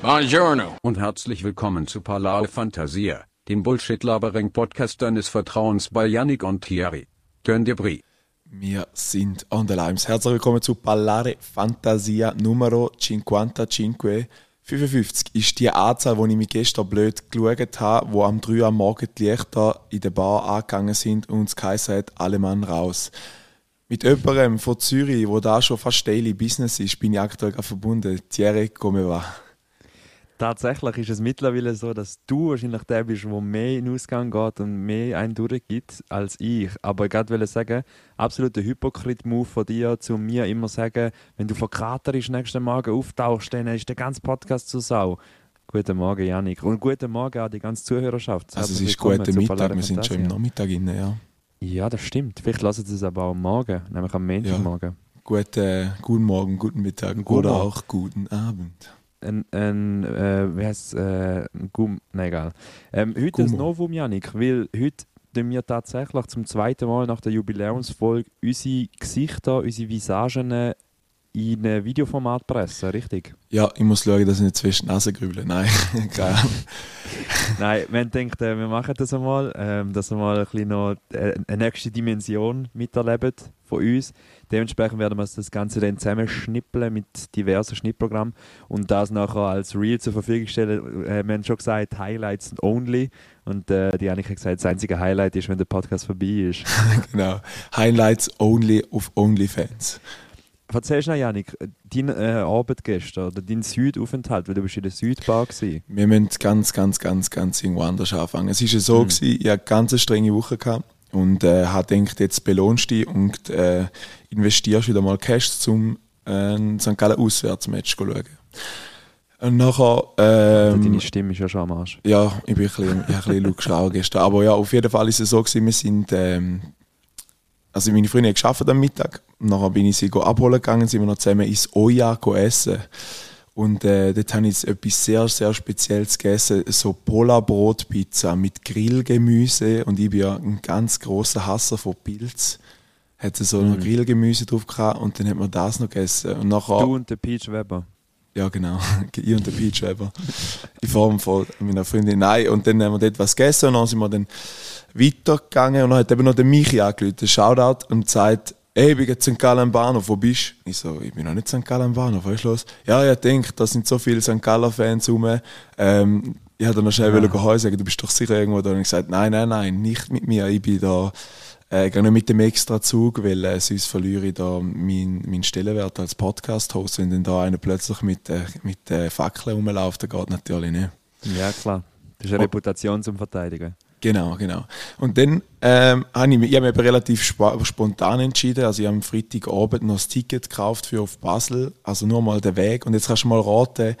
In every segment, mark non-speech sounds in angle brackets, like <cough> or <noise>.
Buongiorno. Und herzlich willkommen zu Palao Fantasia, dem Bullshit-Labering-Podcast deines Vertrauens bei Yannick und Thierry. Turn dir Brie. Wir sind on the limes. Herzlich willkommen zu Ballare Fantasia Numero 55. 55 ist die Anzahl, wo ich mich gestern blöd geschaut habe, wo am 3 Uhr am Morgen die Lichter in der Bar angegangen sind und es geheißen hat, alle Mann raus. Mit jemandem von Zürich, wo da schon fast Daily Business ist, bin ich aktuell verbunden. Thierry, come va? Tatsächlich ist es mittlerweile so, dass du wahrscheinlich der bist, der mehr in den Ausgang geht und mehr einen durchgibt als ich. Aber ich wollte sagen, absoluter Hypokrit-Move von dir, zu mir immer sagen, wenn du von Katerisch nächsten Morgen auftauchst, dann ist der ganze Podcast zu Sau. Guten Morgen, Janik. Und guten Morgen an die ganze Zuhörerschaft. Also es ist guter Mittag, wir sind schon im Nachmittag inne, ja. Ja, das stimmt. Vielleicht lassen sie es aber auch am Morgen, nämlich am Montagmorgen. Ja. Gute, guten Morgen, guten Mittag guten oder Morgen. auch guten Abend ein, ein äh, wie heißt äh, ein Gum, nein, egal. Ähm, heute Gummo. ein Novum, Janik, weil heute tun wir tatsächlich zum zweiten Mal nach der Jubiläumsfolge unsere Gesichter, unsere Visagen in ein Videoformat pressen, richtig? Ja, ich muss schauen, dass ich nicht zwischen Nase grüble. Nein, <laughs> keine Nein, man denkt, äh, wir machen das einmal, ähm, dass wir mal ein bisschen noch äh, eine nächste Dimension miterleben von uns. Dementsprechend werden wir das Ganze dann zusammenschnippeln mit diversen Schnittprogrammen und das nachher als Reel zur Verfügung stellen. Äh, wir haben schon gesagt, Highlights only. Und äh, die Annika hat gesagt, das einzige Highlight ist, wenn der Podcast vorbei ist. <laughs> genau. Highlights only auf OnlyFans. Erzähl schnell, Janik, deine äh, Arbeit gestern oder dein Südaufenthalt, weil du bist in der Südbar gewesen. Wir müssen ganz, ganz, ganz, ganz irgendwo anders anfangen. Es war ja so, mhm. gewesen, ich hatte eine ganz strenge Woche gehabt und äh, habe gedacht, jetzt belohnst du dich und äh, investierst wieder mal Cash, um äh, ein St. Gallen Auswärtsmatch zu schauen. Und nachher... Ähm, Deine Stimme ist ja schon am Arsch. Ja, ich bin ein bisschen, ich ein bisschen gestern. Aber ja, auf jeden Fall ist es so gewesen, wir sind... Ähm, also meine Freundin hat geschafft am Mittag. Und nachher bin ich sie abholen gegangen, sind wir noch zusammen ins Oya essen. Und äh, dort habe ich etwas sehr, sehr Spezielles gegessen. So Pola-Brotpizza mit Grillgemüse. Und ich bin ja ein ganz großer Hasser von Pilz. Hatte so mm. noch Grillgemüse drauf gehabt und dann hat man das noch gegessen. Und nachher, du und der Peach Weber. Ja, genau. <laughs> ich und der Peach Weber. In Form von meiner Freundin. Nein, und dann haben wir dort was gegessen und dann sind wir dann weitergegangen und dann hat eben noch der Michi angerufen, Shoutout, und sagt, ey, ich bin jetzt St. Gallen Bahnhof, wo bist du? Ich so, ich bin noch nicht St. Gallen Bahnhof, was ist los? Ja, ich denke, da sind so viele St. Gallen Fans rum. Ähm, ich hätte noch schnell ja. wollen sagen, du bist doch sicher irgendwo da. Und ich gesagt, nein, nein, nein, nicht mit mir, ich bin da, äh, gar nicht mit dem extra Zug, weil äh, sonst verliere ich da meinen mein Stellenwert als Podcast-Host. Wenn dann da einer plötzlich mit, äh, mit äh, Fackeln rumläuft, dann geht natürlich nicht. Ja, klar. Das ist eine. Reputation zum Verteidigen. Genau, genau. Und dann ähm, habe ich, ich habe mich relativ sp spontan entschieden. Also ich habe am Freitagabend noch das Ticket gekauft für auf Basel, also nur mal den Weg. Und jetzt kannst du mal raten,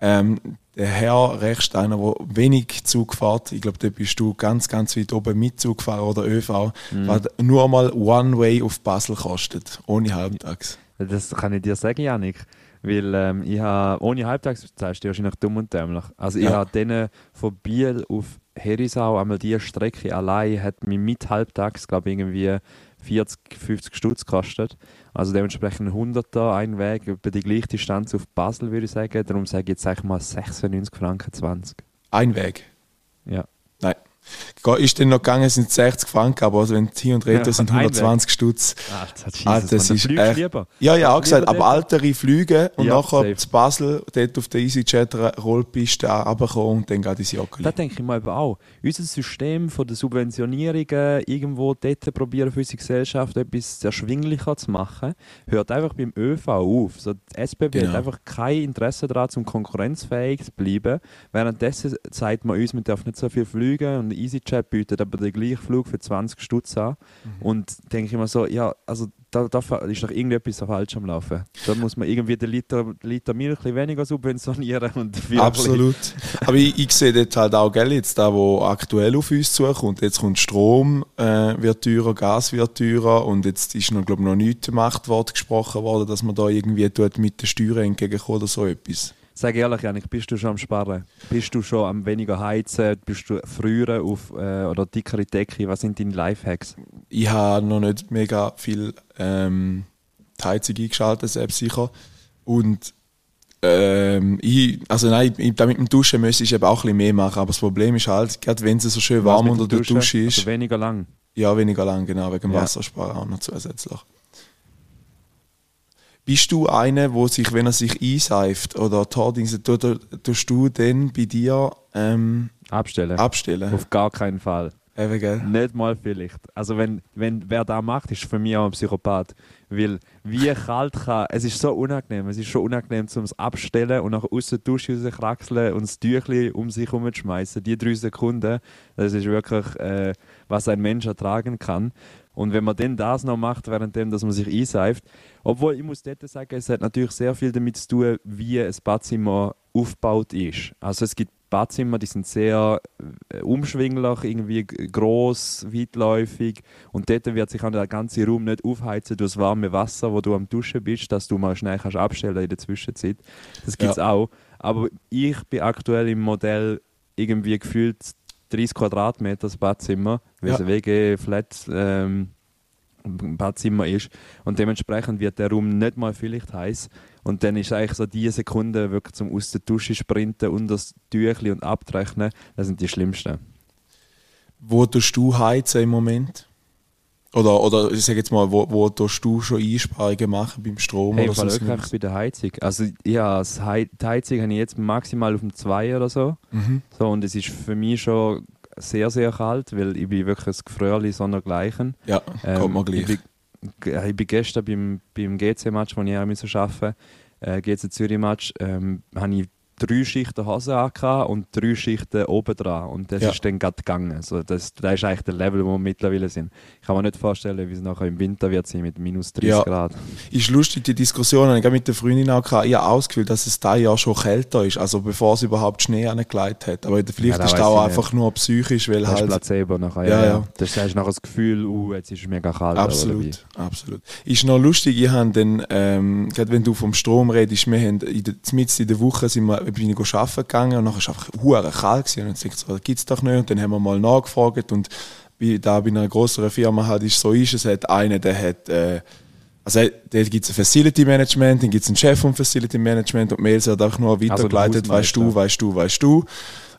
ähm, der Herr rechts, einer, der wenig Zug fährt, ich glaube, da bist du ganz, ganz weit oben mit Zug gefahren oder ÖV, mhm. was nur mal One Way auf Basel kostet, ohne Halbtags. Das kann ich dir sagen, Janik. Weil ähm, ich habe, ohne Halbtags zahlst du wahrscheinlich dumm und dämlich. Also ich ja. habe denen von Biel auf Herisau, einmal die Strecke allein hat mich mit halbtags, glaube ich, irgendwie 40, 50 Stutz gekostet. Also dementsprechend 100er ein Weg über die gleiche Distanz auf Basel, würde ich sagen. Darum sage ich jetzt eigentlich mal 96 Franken 20. Ein Weg? Ja. Nein. Ist denn noch gegangen, sind 60 Franken, aber also wenn hier und Reto ja, sind 120 Stutz. Ach, das ist echt, lieber. Ja, ja, auch gesagt, aber ältere Flüge und ja, nachher safe. zu Basel, dort auf der EasyJet Rollpiste runterkommen und dann geht ins Joggeli. Das denke ich mal auch. Unser System von der Subventionierungen, irgendwo dort probieren für unsere Gesellschaft etwas erschwinglicher zu machen, hört einfach beim ÖV auf. So, die SBB genau. hat einfach kein Interesse daran, um konkurrenzfähig zu bleiben. Währenddessen sagt man uns, man darf nicht so viel fliegen und EasyJet bietet aber den gleichen Flug für 20 Stutz an. Mhm. Und denke ich mir so, ja, also da, da ist doch irgendetwas falsch am Laufen. Da muss man irgendwie den Liter, Liter Milch ein weniger subventionieren. Und Absolut. Aber ich, ich, sehe dort halt auch, gell, jetzt da, wo aktuell auf uns zukommt, jetzt kommt Strom äh, wird teurer, Gas wird teurer und jetzt ist noch, glaube noch nichts Machtwort gesprochen worden, dass man da irgendwie tut mit den Steuern entgegenkommt oder so etwas. Sag ehrlich, Janik, bist du schon am Sparen? Bist du schon am weniger heizen? Bist du früher auf äh, oder dickere Decke? Was sind deine Lifehacks? Ich habe noch nicht mega viel ähm, die Heizung eingeschaltet, selbst sicher. Und Ähm, ich, also nein, ich, da mit dem Duschen müsste ich eben auch ein bisschen mehr machen, aber das Problem ist halt, gerade wenn es so schön warm unter der Dusche? Dusche ist, Also weniger lang. ja, weniger lang, genau, wegen dem Ja. Wassersparen auch noch zusätzlich. Bist du einer, wo sich, wenn er sich einseift oder Tordings, tust tust du dann bei dir ähm, Abstellen. abstellen? Auf gar keinen Fall. Eben, gell? Nicht mal vielleicht. Also wenn, wenn wer da macht, ist für mich auch ein Psychopath. Weil wie kalt kann, es ist so unangenehm, es ist schon unangenehm zum Abstellen und nach aus der Dusche rauskraxeln und das Tüchli um sich herum zu schmeißen. Die drei Sekunden, das ist wirklich, äh, was ein Mensch ertragen kann. Und wenn man dann das noch macht, währenddem, dass man sich einseift, obwohl ich muss dort sagen, es hat natürlich sehr viel damit zu tun, wie ein Badzimmer aufgebaut ist. Also es gibt Badzimmer, die sind sehr äh, umschwinglich, irgendwie g- gross, weitläufig und dort wird sich auch der ganze Raum nicht aufheizen durch das warme Wasser, wo du am Duschen bist, dass du mal schnell kannst abstellen in der Zwischenzeit. Das gibt es auch. Aber ich bin aktuell im Modell irgendwie gefühlt 30 Quadratmeter das Badzimmer, weil Ja. es ein WG-Flat ähm, Badzimmer ist und dementsprechend wird der Raum nicht mal vielleicht heiß und dann ist eigentlich so die Sekunde wirklich zum aus der Dusche sprinten und das Tüchli und abtrechnen, das sind die schlimmsten. Wo tust du heizen im Moment? Oder, oder ich sag jetzt mal, wo, wo tust du schon Einsparungen machen beim Strom? Hey, oder so? wirklich bei der Heizung. Also ja, das Hei die Heizung habe ich jetzt maximal auf dem 2 oder so. Mhm. so. Und es ist für mich schon sehr, sehr kalt, weil ich bin wirklich ein Gefröhrli sondergleichen. Ja, kommt mir ich gleich. bin, äh, ich bin gestern beim, beim GC-Match, wo ich arbeiten musste, äh, GC Zürich-Match, ähm, habe ich drei Schichten Hose angehabt und drei Schichten oben dran. Und das Ja. ist dann gerade gegangen. Also das, das ist eigentlich der Level, wo wir mittlerweile sind. Ich kann mir nicht vorstellen, wie es nachher im Winter wird sein mit minus 30 Ja. Grad. Ist lustig, die Diskussion, habe ich mit der Freundin auch gehabt. Ich habe auch das Gefühl, dass es da Jahr schon kälter ist, also bevor es überhaupt Schnee angelegt hat. Aber vielleicht Ja, das ist das auch einfach nur psychisch, weil Das ist halt. Placebo nachher. Ja, Ja, ja. ja. Das ist nachher das Gefühl, uh, jetzt ist es mega kalt. Absolut, absolut. Ist noch lustig, ich habe dann, ähm, gerade wenn du vom Strom redest, wir haben in der, in der Woche sind wir, bin ich arbeiten gegangen und nachher war es einfach hure kalt gewesen. und dann denke ich so, das gibt's doch nicht und dann haben wir mal nachgefragt und wie da bei einer größeren Firma halt ist, so ist es, hat einer, der hat, äh, also da gibt es ein Facility Management, dann gibt es einen Chef vom Facility Management und Mails wird einfach nur weitergeleitet, weißt du, weißt du, weißt du.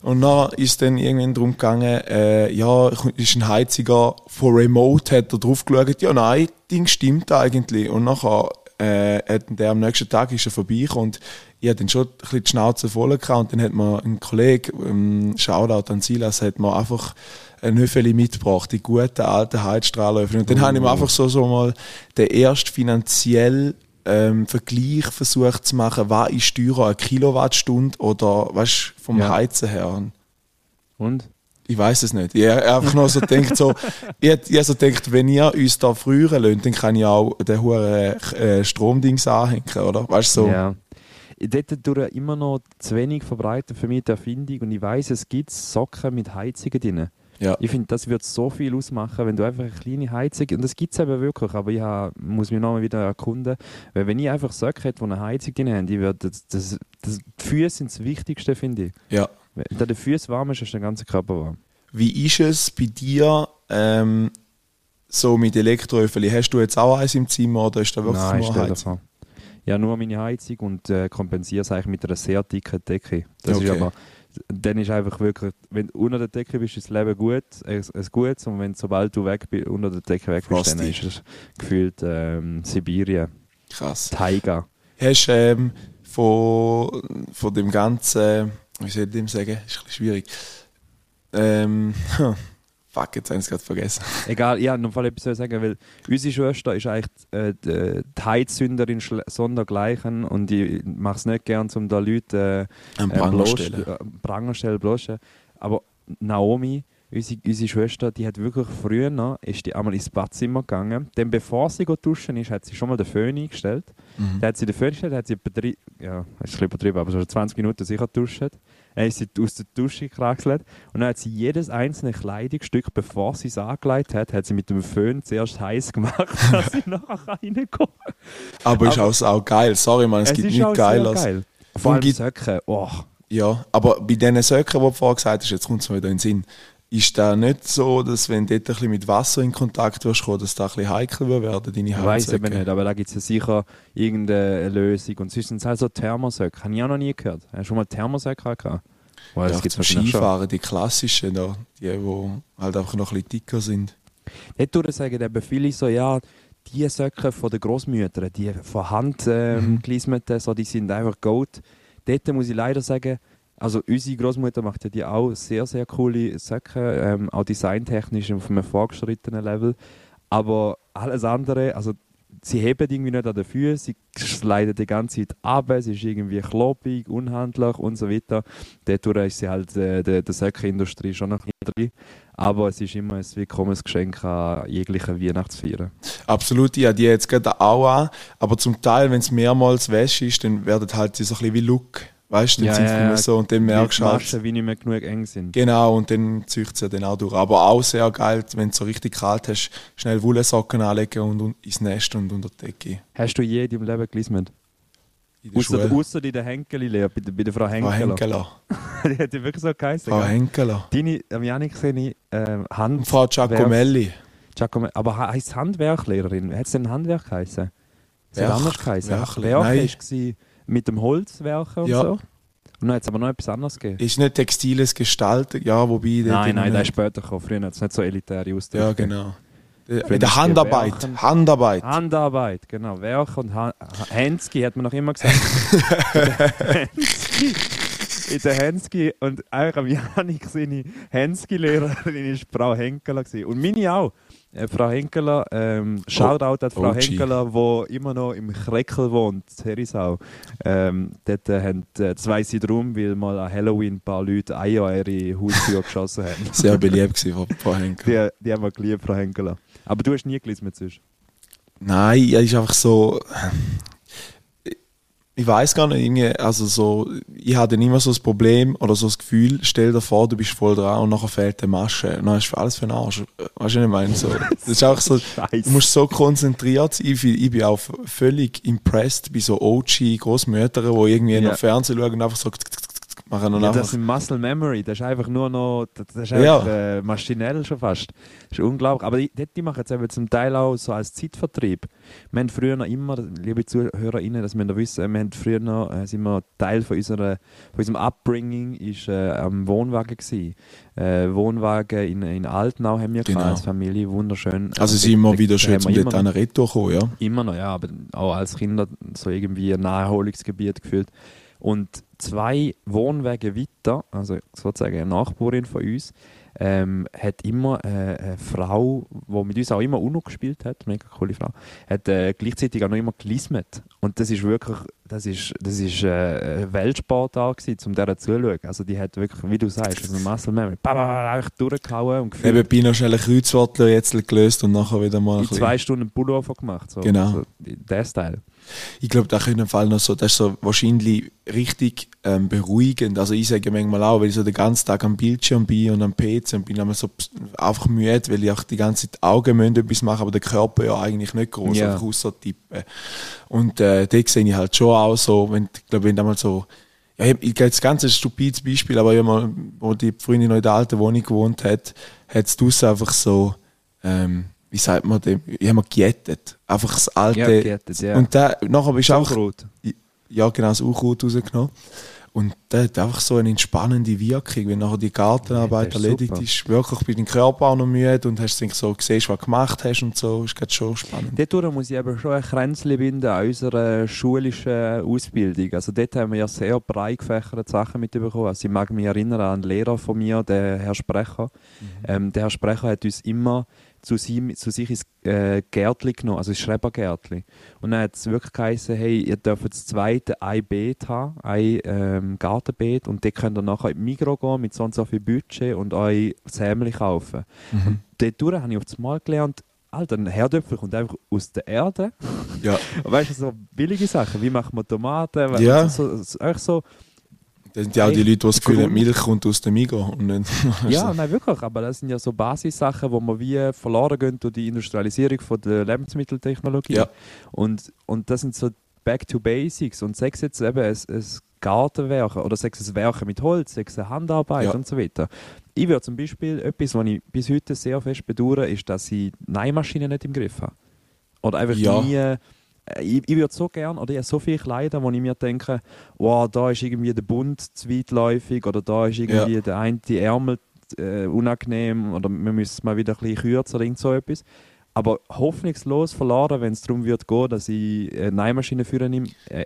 Und dann ist dann irgendwann darum gegangen, äh, ja, ist ein Heiziger von Remote, hat er drauf geschaut, ja nein, Ding stimmt eigentlich. Und nachher äh, hat der am nächsten Tag ist er vorbeigekommen und ich hatte dann schon ein bisschen die Schnauze voll gehabt und dann hat mir ein Kollege, ähm, Shoutout an Silas, hat mir einfach ein Höfeli mitgebracht, die guten alten Heizstrahlenöfen. Und dann habe ich mir einfach so, so mal den ersten finanziell ähm, Vergleich versucht zu machen, was ist teurer, eine Kilowattstunde oder weißt, vom Ja. Heizen her. Und? Ich weiß es nicht. Ich habe einfach nur so gedacht, so, ich, ich so gedacht, wenn ihr uns da früher lönt, dann kann ich auch den hohen äh, Stromdings anhängen, oder? Weißt du, so. Ja. Dort durch immer noch zu wenig verbreitet für mich die Erfindung und ich weiß, es gibt Socken mit Heizungen drin. Ja. Ich finde, das wird so viel ausmachen, wenn du einfach eine kleine Heizung, und das gibt es eben wirklich, aber ich ha, muss mich nochmal wieder erkunden, weil wenn ich einfach Socken hätte, die eine Heizung drin haben, ich das, das, das, die Füße sind das Wichtigste, finde ich. ja. Wenn da der Füße warm ist, ist der ganze Körper warm. Wie ist es bei dir ähm, so mit Elektroöfen? Hast du jetzt auch eins im Zimmer oder ist da wirklich Nein, nur Heizung? Ja, nur meine Heizung und äh, kompensiere es eigentlich mit einer sehr dicken Decke. Das ist Okay. aber, dann ist einfach wirklich, wenn du unter der Decke bist, ist das Leben gut, es, gut und wenn sobald du weg bist, unter der Decke weg bist, dann Frosty. ist es gefühlt ähm, Sibirien, Krass. Taiga. Hast du ähm, von, von dem ganzen, wie soll ich dem sagen, ist ein bisschen schwierig. Ähm, <laughs> fuck, jetzt habe ich es gerade vergessen. <laughs> Egal, ja, noch Fall etwas sagen, weil unsere Schwester ist eigentlich äh, die, die Heizsünderin sondergleichen und ich mache es nicht gern, um da Leute äh, Am äh, Pranger stellen. äh, Pranger stellen, bloßen. Aber Naomi, unsere, unsere Schwester, die hat wirklich früher noch, ist die einmal ins Badzimmer gegangen. Dann bevor sie go duschen ist, hat sie schon mal den Föhn eingestellt. Mhm. Dann hat sie den Föhn eingestellt, hat sie drei, ja, ist ein bisschen übertrieben, aber so 20 Minuten sicher geduscht. Dann ist sie aus der Dusche gekraxelt und dann hat sie jedes einzelne Kleidungsstück, bevor sie es angelegt hat, hat sie mit dem Föhn zuerst heiß gemacht, <laughs> dass sie <laughs> nachher reinkommt. Aber ist Aber- auch, auch geil. Sorry, man, es, gibt ist nichts Geiles. geil. Vor allem gibt- Söcke, oh. Ja, aber bei diesen Söcken, die du vorher gesagt hast, jetzt kommt es mir wieder in den Sinn. Ist da nicht so, dass wenn du dort ein bisschen mit Wasser in Kontakt wirst kommen, dass da ein bisschen heikel werden, deine Ich weiß eben nicht, aber da gibt es ja sicher irgendeine Lösung. Und sonst sind es halt so Thermosäcke. Habe ich auch noch nie gehört. Hast du schon mal Thermosäcke gehabt? Well, Ja, zum Skifahren, die klassischen da, die, die halt einfach noch ein bisschen dicker sind. Dort würde ich sagen, eben viele so, ja, die Söcke von den Großmüttern, die von Hand ähm, Mhm. so, die sind einfach Gold. Dort muss ich leider sagen, also unsere Großmutter macht ja die auch sehr, sehr coole Söcke, ähm, auch designtechnisch auf einem fortgeschrittenen Level. Aber alles andere, also sie heben irgendwie nicht an den Füßen, sie sliden die ganze Zeit ab, es ist irgendwie klobig, unhandlich und so weiter. Dadurch ist sie halt äh, der, der Säckeindustrie schon noch drin. Aber es ist immer ein willkommenes Geschenk an jegliche Weihnachtsfeiern. Absolut, ja, die jetzt gerade auch an, aber zum Teil, wenn es mehrmals wäsch ist, dann werden halt sie so ein bisschen wie Look, weißt du, dann Ja, sind ja, so und dann merkst die du halt, wie nicht mehr genug eng sind. genau, und dann zieht es ja dann auch durch. Aber auch sehr geil, wenn du so richtig kalt hast, schnell Wollsocken anlegen und, und ins Nest und unter die Decke. Hast du je in deinem Leben gelismet? Schule. ausser in der Henkeli-Lehre, bei, der- bei der Frau Frau Henkeler. Henkeler. <laughs> die hat ja wirklich so geheißen. Frau? Henkeler. Deine, am Janik gesehen, ich, ähm, Und Hand... Frau Giacomelli. Giacomo, aber he- heisst Handwerklehrerin? Hat es denn Handwerk geheißen? Es Werk- anders geheißen. Werkle- Werk Nein. war mit dem Holzwerken und Ja. so. Und dann hat es aber noch etwas anderes gegeben. Ist nicht textiles Gestalten, ja, wobei... nein, nein, der ist später gekommen. Früher hat es nicht so elitäre Ausdrücke. Ja, genau. Ist der Handarbeit. Werken- Handarbeit. Handarbeit, genau. Werk und ha Hensky hat man noch immer gesagt. <laughs> In der Hensky und eigentlich am Janik seine Hensky-Lehrerin war Frau Henkeler. Und meine auch. Äh, Frau Henkeler, ähm, Shoutout an Frau OG. Henkeler, die immer noch im Kreckel wohnt, Herisau. Ähm, dort äh, haben äh, zwei sie drum, weil mal an Halloween ein paar Leute Eier an ihre Haustür geschossen haben. <laughs> Sehr beliebt <laughs> von Frau Henkeler. Die, die haben wir geliebt, Frau Henkeler. Aber du hast nie gelesen mit sonst. Nein, er ist einfach so. Ich weiß gar nicht, irgendwie, also so, ich hatte immer so das Problem oder so das Gefühl, stell dir vor, du bist voll dran und nachher fehlt die Masche. Und dann ist alles für den Arsch. Weißt du, was ich meine? So, das ist auch so, <laughs> du musst so konzentriert sein. Ich, ich bin auch völlig impressed bei so OG Großmüttern, die irgendwie Ja. noch Fernsehen schauen und einfach so machen und Ja, einfach. das ist Muscle Memory, das ist einfach nur noch, das ist Ja. einfach, äh, maschinell schon fast. Das ist unglaublich. Aber die, die machen es eben zum Teil auch so als Zeitvertrieb. Wir haben früher noch immer, liebe ZuhörerInnen, dass wir noch wissen, wir haben früher noch, äh, sind wir Teil von, unserer, von unserem Upbringing ist äh, am Wohnwagen gewesen. Äh, Wohnwagen in, in Altenau haben wir Genau. als Familie, wunderschön. Also sind immer wieder schön zum an Retour kommen, ja. Immer noch, ja, aber auch als Kinder so irgendwie ein Naherholungsgebiet gefühlt. Und zwei Wohnwege weiter, also sozusagen eine Nachbarin von uns, ähm, hat immer äh, eine Frau, die mit uns auch immer UNO gespielt hat, mega coole Frau, hat äh, gleichzeitig auch noch immer gelismet. Und das ist wirklich, das ist, das ist äh, ein Weltsportart gewesen, um der zuzuschauen. Also die hat wirklich, wie du sagst, also Muscle Memory, einfach durchgehauen und gefühlt Nebenbei noch schnell ein Kreuzwortler jetzt gelöst und nachher wieder mal ein zwei Stunden Pullover gemacht. So, Genau. So, der Style. Ich glaube, da können Fall noch so, das ist so wahrscheinlich richtig ähm, beruhigend. Also ich sage manchmal auch, weil ich so den ganzen Tag am Bildschirm bin und am PC und bin einmal so einfach müde, weil ich auch die ganze Zeit Augen müssen etwas machen, aber der Körper ja eigentlich nicht groß, Ja. einfach außer tippen. Und äh, da sehe ich halt schon auch so, wenn, ich glaube, wenn da mal so, ja, ich, ich das ganze stupides Beispiel, aber mal, wo die Freundin noch in der alten Wohnung gewohnt hat, hat es einfach so, ähm, wie sagt man dem, ich habe mal gejettet. Einfach das alte, Ja, gejettet, ja. und da, nachher bist du auch, ja, genau, das Unkraut rausgenommen. Und der hat einfach so eine entspannende Wirkung, wenn nachher die Gartenarbeit Ja, das ist erledigt super. ist. Wirklich bei deinem Körper auch noch müde und hast so siehst, was du gemacht hast und so. Ist grad schon spannend. Dort muss ich aber schon ein Kränzchen binden an unserer schulischen Ausbildung. Also dort haben wir ja sehr breit gefächerte Sachen mitbekommen. Also ich mag mich erinnern an einen Lehrer von mir, der Herr Sprecher. Ähm, der Herr Sprecher hat uns immer zu, ihm, zu sich ins äh, Gärtli genommen, also ins Schrebergärtli. Und dann hat es wirklich geheißen, hey, ihr dürft das zweite ein Beet haben, ein ähm, Gartenbeet und dort könnt ihr nachher in die Migros gehen mit so und so viel Budget und euch Sämli kaufen. Und dort habe ich auf das Mal gelernt, Alter, ein Herdöpfel kommt einfach aus der Erde. Ja, <laughs> Weißt du, so billige Sachen, wie macht man Tomaten? Ja. So, so, so, das sind ja auch die Leute, die das Gefühl haben, Milch kommt aus dem. Und nicht, <laughs> ja, nein, wirklich, aber das sind ja so Basissachen, wo man wie verloren gehen durch die Industrialisierung von der Lebensmitteltechnologie. Ja. Und, und das sind so Back to Basics. Und sechs jetzt eben ein, ein Gartenwerken oder sei es Werken mit Holz, sei es eine Handarbeit Ja. und so weiter. Ich würde zum Beispiel, etwas, was ich bis heute sehr fest bedauere, ist, dass ich Nähmaschinen nicht im Griff habe. Oder einfach Ja. nie... äh, Ich, ich würde so gern, oder ich habe so viele Kleider, wo ich mir denke, wow, da ist irgendwie der Bund zu weitläufig oder da ist irgendwie der eine die Ärmel äh, unangenehm oder wir müssen es mal wieder ein bisschen kürzer oder irgend so etwas. Aber hoffnungslos verloren, wenn es darum wird gehen, dass ich äh, Nähmaschine führen nehme. Äh,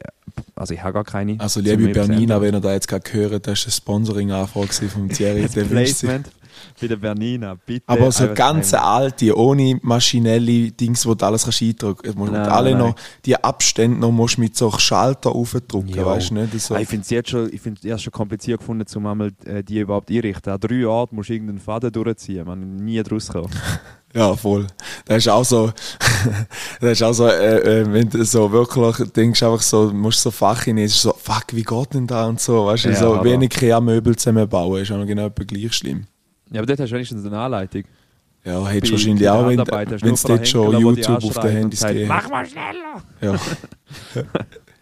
also ich habe gar keine. Also liebe Bernina, wenn ihr da jetzt gerade gehört, das ist eine Sponsoring-Anfrage vom Thierry. <laughs> das Placement bei der Bernina, bitte. Aber so ganz alte, ohne maschinelle Dings, wo du alles kannst eindrücken kannst. Nein, alle nein. noch, die Abstände noch musst mit so Schalter aufdrücken, Jo. weißt du nicht? So. Ah, Ich finde es jetzt schon, ich find's erst schon kompliziert gefunden, um einmal äh, die überhaupt einrichten. An drei Orten musst du irgendeinen Faden durchziehen, man nie draus kommen. <laughs> Ja, voll. Das ist auch so, <laughs> das ist auch so, äh, äh, wenn du so wirklich denkst, einfach so, musst so Fachchinesisch, so, fuck, wie geht denn da und so, weißt du, Ja, so wenig Ikea-Möbel zusammenbauen, ist auch noch genau gleich schlimm. Ja, aber dort hast du wenigstens eine Anleitung. Ja, hättest du wahrscheinlich auch, wenn es dort schon YouTube auf den Handys gegeben Mach mal schneller! <laughs> Ja, <laughs>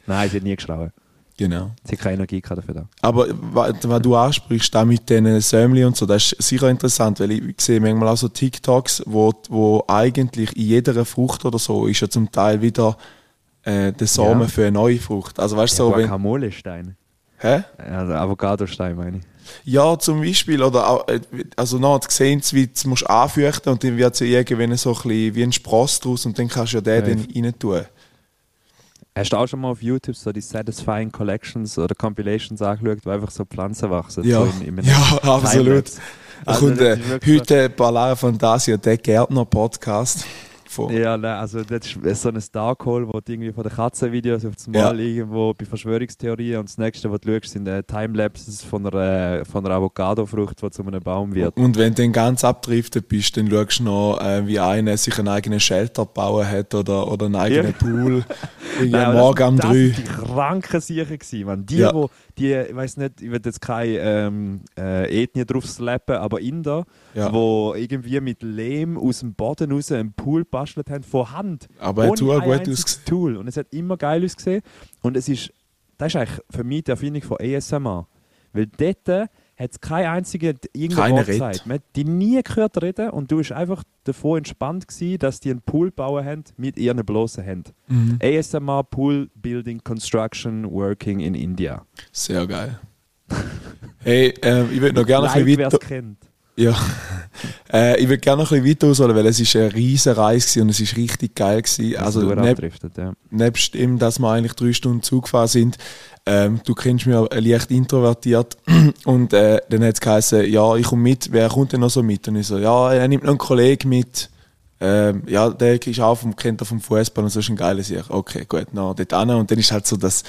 Nein, sie hat nie geschlagen. genau. Sie hat keine Energie gehabt dafür da. Aber wa- was du ansprichst, da mit diesen Sämli und so, das ist sicher interessant, weil ich sehe manchmal auch so TikToks, wo, wo eigentlich in jeder Frucht oder so ist ja zum Teil wieder äh, der Samen Ja. für eine neue Frucht. Also weißt du, Ja, so, wenn, Guacamole-Stein. hä? Also Avocadostein meine ich. Ja, zum Beispiel, oder auch, äh, also noch gesehen, wie du musst anfeuchten und dann wird es ja irgendwann so ein bisschen wie ein Spross draus und dann kannst du ja den Ja. dann rein tun. Hast du auch schon mal auf YouTube so die Satisfying Collections oder Compilations angeschaut, wo einfach so Pflanzen wachsen? Ja, so in, in ja, <laughs> absolut. Also, das äh, heute Ballare Fantasia, der Gärtner-Podcast. Von, Ja, nein, also das ist so ein Darkhole, wo du irgendwie von den Katzenvideos auf das Mal irgendwo bei Verschwörungstheorien und das nächste, was du schaust, sind äh, Timelapses von einer, von einer Avocado-Frucht, die zu einem Baum wird. Und wenn du dann ganz abdriftet bist, dann schaust du noch, äh, wie einer sich einen eigenen Shelter gebaut hat oder, oder einen eigenen Ja. Pool. <laughs> Irgendwie Nein, Morgen um das, drei. Das sind die kranken Sicher gewesen, man. Die, Ja. wo, die, ich weiß nicht, ich will jetzt keine ähm, äh, Ethnie drauf slappen, aber Inder, Ja. wo irgendwie mit Lehm aus dem Boden raus einen Pool bastelt haben, von Hand. Aber er hat gut ausgesehen. Tool. Und es hat immer geil ausgesehen. Und es ist, das ist eigentlich für mich die Erfindung von ASMR. Weil dort hat es keine einzige irgendein Keiner Wort redet. gesagt. Man hat die nie gehört reden und du bist einfach davon entspannt gewesen, dass die einen Pool bauen haben mit ihren bloßen Händen. Mhm. ASMR Pool Building Construction Working in India. Sehr geil. <laughs> Hey, ähm, ich würde noch gerne ein bisschen weiter. Ja. äh, ich würde gerne noch ein bisschen weiter ausholen, weil es ist eine riesige Reise und es ist richtig geil gewesen. Also neb, ja. nebst dem, dass wir eigentlich drei Stunden Zug gefahren sind, ähm, du kennst mich ja leicht introvertiert <clears throat> und äh, dann hat es geheißen, ja, ich komme mit, wer kommt denn noch so mit? Und ich so, ja, er nimmt noch einen Kollegen mit. Ähm, ja, der ist auch vom, kennt er vom Fußball und so ist ein geiler Sieg. Okay, gut, noch dort hin. Und dann ist halt so das,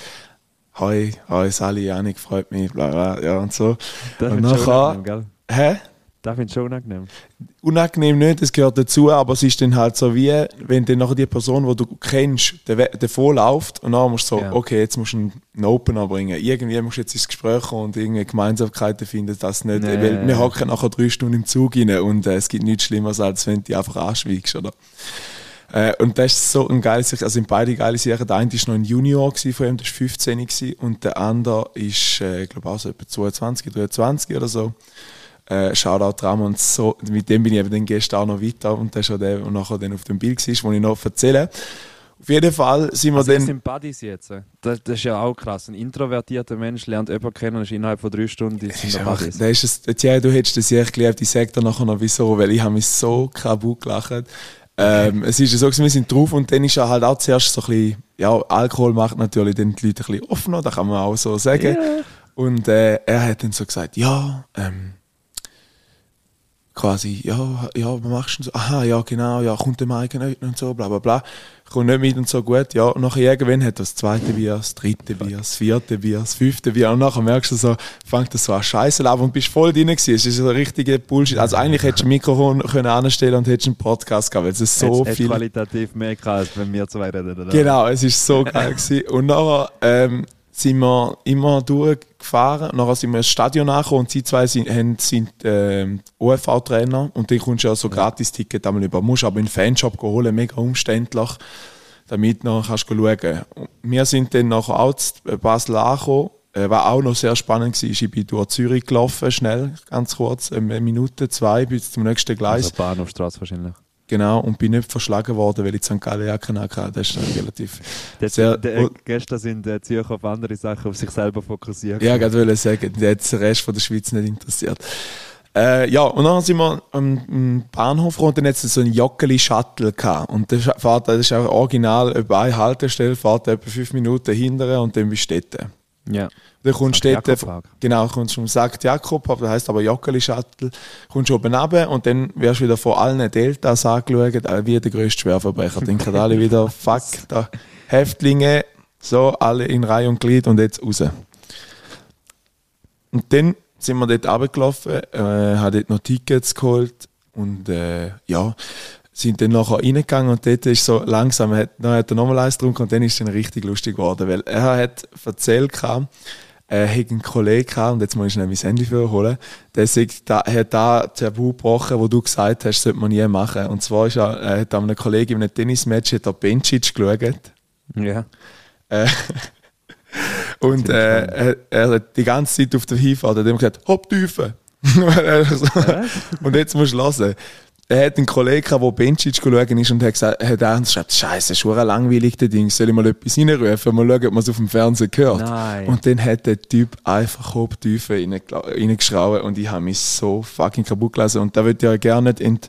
Hoi, hoi Sally, Janik, freut mich, bla bla, ja und so. Das und nachher, unangenehm, gell? hä? Das findest du schon unangenehm. unangenehm nicht, das gehört dazu, aber es ist dann halt so wie, wenn dann nachher die Person, die du kennst, davor läuft und dann musst du so, Ja. okay, jetzt musst du einen, Opener bringen. Irgendwie musst du jetzt ins Gespräch kommen und irgendeine Gemeinsamkeiten finden, das nicht, Nee. weil wir hocken nachher drei Stunden im Zug rein und äh, es gibt nichts Schlimmeres, als wenn du dich einfach anschweigst, oder? Äh, und das ist so ein geiles, also sind beide geile Sachen. Der eine war noch ein Junior gewesen von ihm, der war 15 gewesen, und der andere ist, äh, ich glaube auch so etwa 22, 23 oder so. Äh, Shoutout Ramon, so, mit dem bin ich eben dann gestern auch noch weiter und ist auch der, der nachher dann auf dem Bild war, wo ich noch erzähle. Auf jeden Fall sind wir Also wir dann... sind Buddies jetzt. Das, das ist ja auch krass. Ein introvertierter Mensch lernt jemanden kennen und ist innerhalb von drei Stunden wir einfach, Buddies. das ist Thierry, du hättest das sehr geliebt, ich sage dir nachher noch wieso, weil ich habe mich so kaputt gelacht. Ähm, es ist ja so, wir sind drauf und dann ist er halt auch zuerst so ein bisschen, ja, Alkohol macht natürlich dann die Leute ein bisschen offener, das kann man auch so sagen. Und äh, er hat dann so gesagt, ja, ähm, quasi, ja, ja, was machst du denn so? Aha, ja, genau, ja, kommt der Mike nicht und so, bla bla bla. Kommt nicht mit und so gut, ja. Und nachher irgendwann hat das zweite Bier, das dritte Bier, das vierte Bier, das fünfte Bier. Und nachher merkst du so, fängt das so an Scheiße an und bist voll drin gewesen. Es ist so ein richtiger Bullshit. Also eigentlich hättest du ein Mikrofon können anstellen und hättest einen Podcast gehabt, weil es ist so jetzt viel qualitativ mehr krass, als wenn wir zwei reden. oder? Genau, es ist so geil <laughs> gewesen. Und nachher ähm, sind wir immer durchgefahren. Nachher sind wir ins Stadion angekommen und sie zwei sind, haben, sind ähm, OFV-Trainer und dann kommst du ja so Gratis-Ticket einmal über. Musst aber in den Fanshop holen, mega umständlich, damit du kannst du schauen. Und Wir sind dann nachher auch zu Basel angekommen. Äh, was auch noch sehr spannend war, ich bin durch Zürich gelaufen, schnell, ganz kurz, eine Minute, zwei, bis zum nächsten Gleis. Also Bahnhofstraße wahrscheinlich. Genau, und bin nicht verschlagen worden, weil ich St. Gallen Jacke hatte. Das ist relativ... Das, Sehr- der, äh, gestern sind äh, Zürcher auf andere Sachen, auf sich selber fokussiert. Ja, ich wollte sagen, der hat den Rest von der Schweiz nicht interessiert. Äh, ja, und dann sind wir am, am Bahnhof gekommen und dann hat es so einen Joggeli-Shuttle gehabt. Und der Sch- fährt, das ist auch original, über eine Haltestelle, fährt etwa fünf Minuten hinterher und dann bist du dort. ja. Dann kommst St. du dort, genau, kommst vom St. Jakob, das heisst aber Joggeli-Shuttle, kommst du oben runter und dann wirst du wieder von allen Deltas angeschaut, äh, wie der grösste Schwerverbrecher. Denken alle wieder, <laughs> fuck, da Häftlinge, so, alle in Reihe und Glied und jetzt raus. Und dann sind wir dort runtergelaufen, äh, haben dort noch Tickets geholt und äh, ja, sind dann nachher reingegangen und dort ist so langsam, hat, dann hat er nochmal eins getrunken und dann ist es dann richtig lustig geworden, weil er hat erzählt, gehabt, er hat einen Kollegen gehabt, und jetzt muss ich schnell mein Handy für holen, der sagt, da, hat da Tabu gebrochen, wo du gesagt hast, sollte man nie machen. Und zwar ist er, er hat einem Kollegen in einem Tennismatch hat er Bencic geschaut. Ja. Äh, <laughs> und äh, er, er hat die ganze Zeit auf der Hinfahrt hat immer gesagt, hopp Teufel. <laughs> und jetzt musst du hören. Er hat einen Kollegen, der Bencic schauen ist und hat gesagt, hat ernst gesagt, Scheiße, schon langweilig, der Ding. Soll ich mal etwas reinrufen? Mal schauen, ob man es auf dem Fernsehen hört. Nein. Und dann hat der Typ einfach Teufel reingela- reingeschraubt und ich habe mich so fucking kaputt gelassen. Und da würde ich ja gerne nicht ent,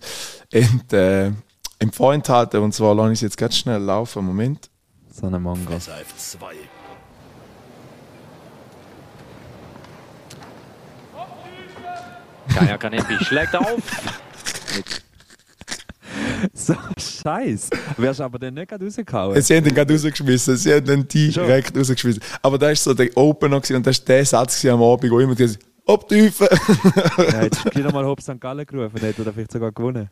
ent, äh, im Vorenthalten. Und zwar lasse ich es jetzt ganz schnell laufen. Moment. So eine Mongo. SF 2. Kaya Kanepi schlägt auf. <laughs> <laughs> So scheiß. Wärst aber dann nicht gerade rausgehauen. Sie haben den gerade rausgeschmissen, sie haben den direkt rausgeschmissen. Aber das war so der Opener und das war der Satz am Abend, wo immer gesagt ob Teufel. Ja, jetzt hast du nochmal <laughs> Hopp St. Gallen gerufen, hätte er vielleicht sogar gewonnen.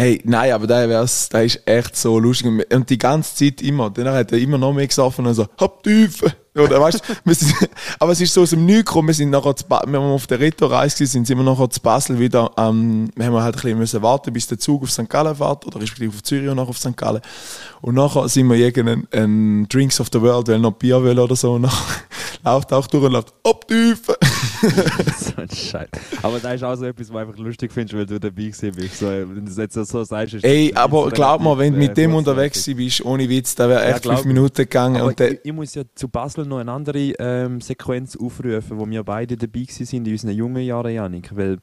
Hey, nein, aber der, wär's, der ist echt so lustig. Und die ganze Zeit immer. Dann hat er immer noch mehr gesoffen und so, hopp Teufel. <laughs> Oder weißt du, <laughs> wir sind, aber es ist so aus dem Nichts gekommen. Wir sind nachher zu wir haben auf der Retourreise gewesen, sind wir nachher zu Basel wieder, ähm, wir haben halt ein bisschen müssen warten, bis der Zug auf St. Gallen fährt, oder respektive auf Zürich und nachher auf St. Gallen. Und nachher sind wir irgendeinen einen Drinks of the World, weil noch Bier will oder so, und nachher <laughs> läuft auch durch und läuft, hopp Teufel. <laughs> so ein Scheiß. Aber das ist auch so etwas, was du einfach lustig findest, weil du dabei gewesen bist. So, wenn du es jetzt so sagst, ist Ey, aber glaub mir, wenn du mit dem äh, unterwegs bist, ohne Witz, da wäre Ja, echt glaub fünf. Minuten gegangen. Und ich, ich muss ja zu Basel noch eine andere ähm, Sequenz aufrufen, wo wir beide dabei waren in unseren jungen Jahren, Janik. Weil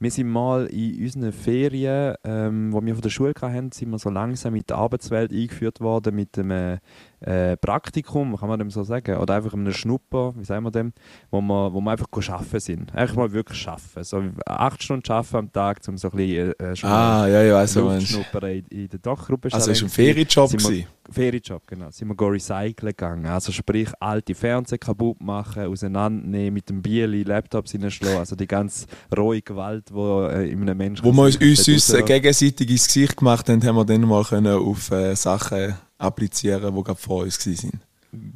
wir sind mal in unseren Ferien, ähm, wo wir von der Schule hatten, sind wir so langsam mit der Arbeitswelt eingeführt worden mit dem äh, äh, Praktikum, kann man dem so sagen, oder einfach einem Schnupper, wie sagen wir dem, wo wir, wo wir einfach arbeiten sind. Einfach mal wirklich arbeiten. So acht Stunden arbeiten am Tag, um so ein bisschen äh, schon ah, ja, Luft meinst. schnuppern in, in der Dachgruppe. Also, es war ein. Ferienjob. Gewesen. Ferienjob, genau. Sind wir go recyceln gegangen. Also sprich, alte Fernseher kaputt machen, auseinandernehmen, mit dem Bieli Laptops hineinschlagen. Also die ganz rohe Gewalt, die äh, in einem Menschen Wo wir uns, uns, äh, gegenseitig ins Gesicht gemacht haben, haben wir dann mal können auf äh, Sachen applizieren, die gerade vor uns waren.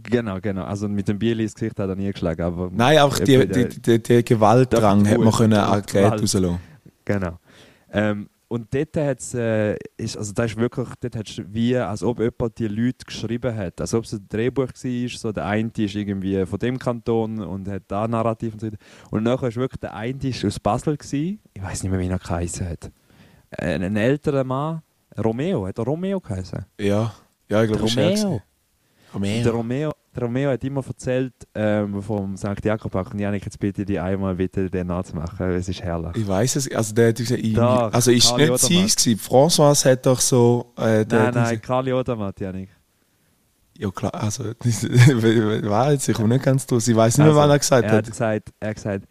Genau, genau. Also mit dem Bieli ins Gesicht hat er nie geschlagen, aber... Nein, die, Eben, die, der- die, die Gewaltdrang hat man können an Gerät rauslassen. Genau. Ähm, und dort hat's, äh, ist, also das ist wirklich, dort hat's wie, als ob jemand die Leute geschrieben hat. Als ob es ein Drehbuch war, so der eine ist irgendwie von dem Kanton und hat da Narrativ und so weiter. Und nachher ist wirklich der eine ist aus Basel gewesen, ich weiß nicht mehr, wie er geheißen hat. Ein, ein älterer Mann, Romeo, hat er Romeo geheißen? Ja, ja, ich glaube, Romeo. Romeo. Der Romeo, der Romeo hat immer erzählt ähm, vom St. Jakob und Janik, jetzt bitte die einmal bitte den nachzumachen, es ist herrlich. Ich weiß es, also der hat gesagt, ich, Doch, also ist Karli nicht sie gewesen. François hat doch so, äh, der Nein, hat nein, Karli Odermatt, Janik. ja klar, also, <laughs> war jetzt, ich komme nicht ganz draus, ich weiß nicht mehr, Also, was er gesagt er hat. hat gesagt, er hat gesagt,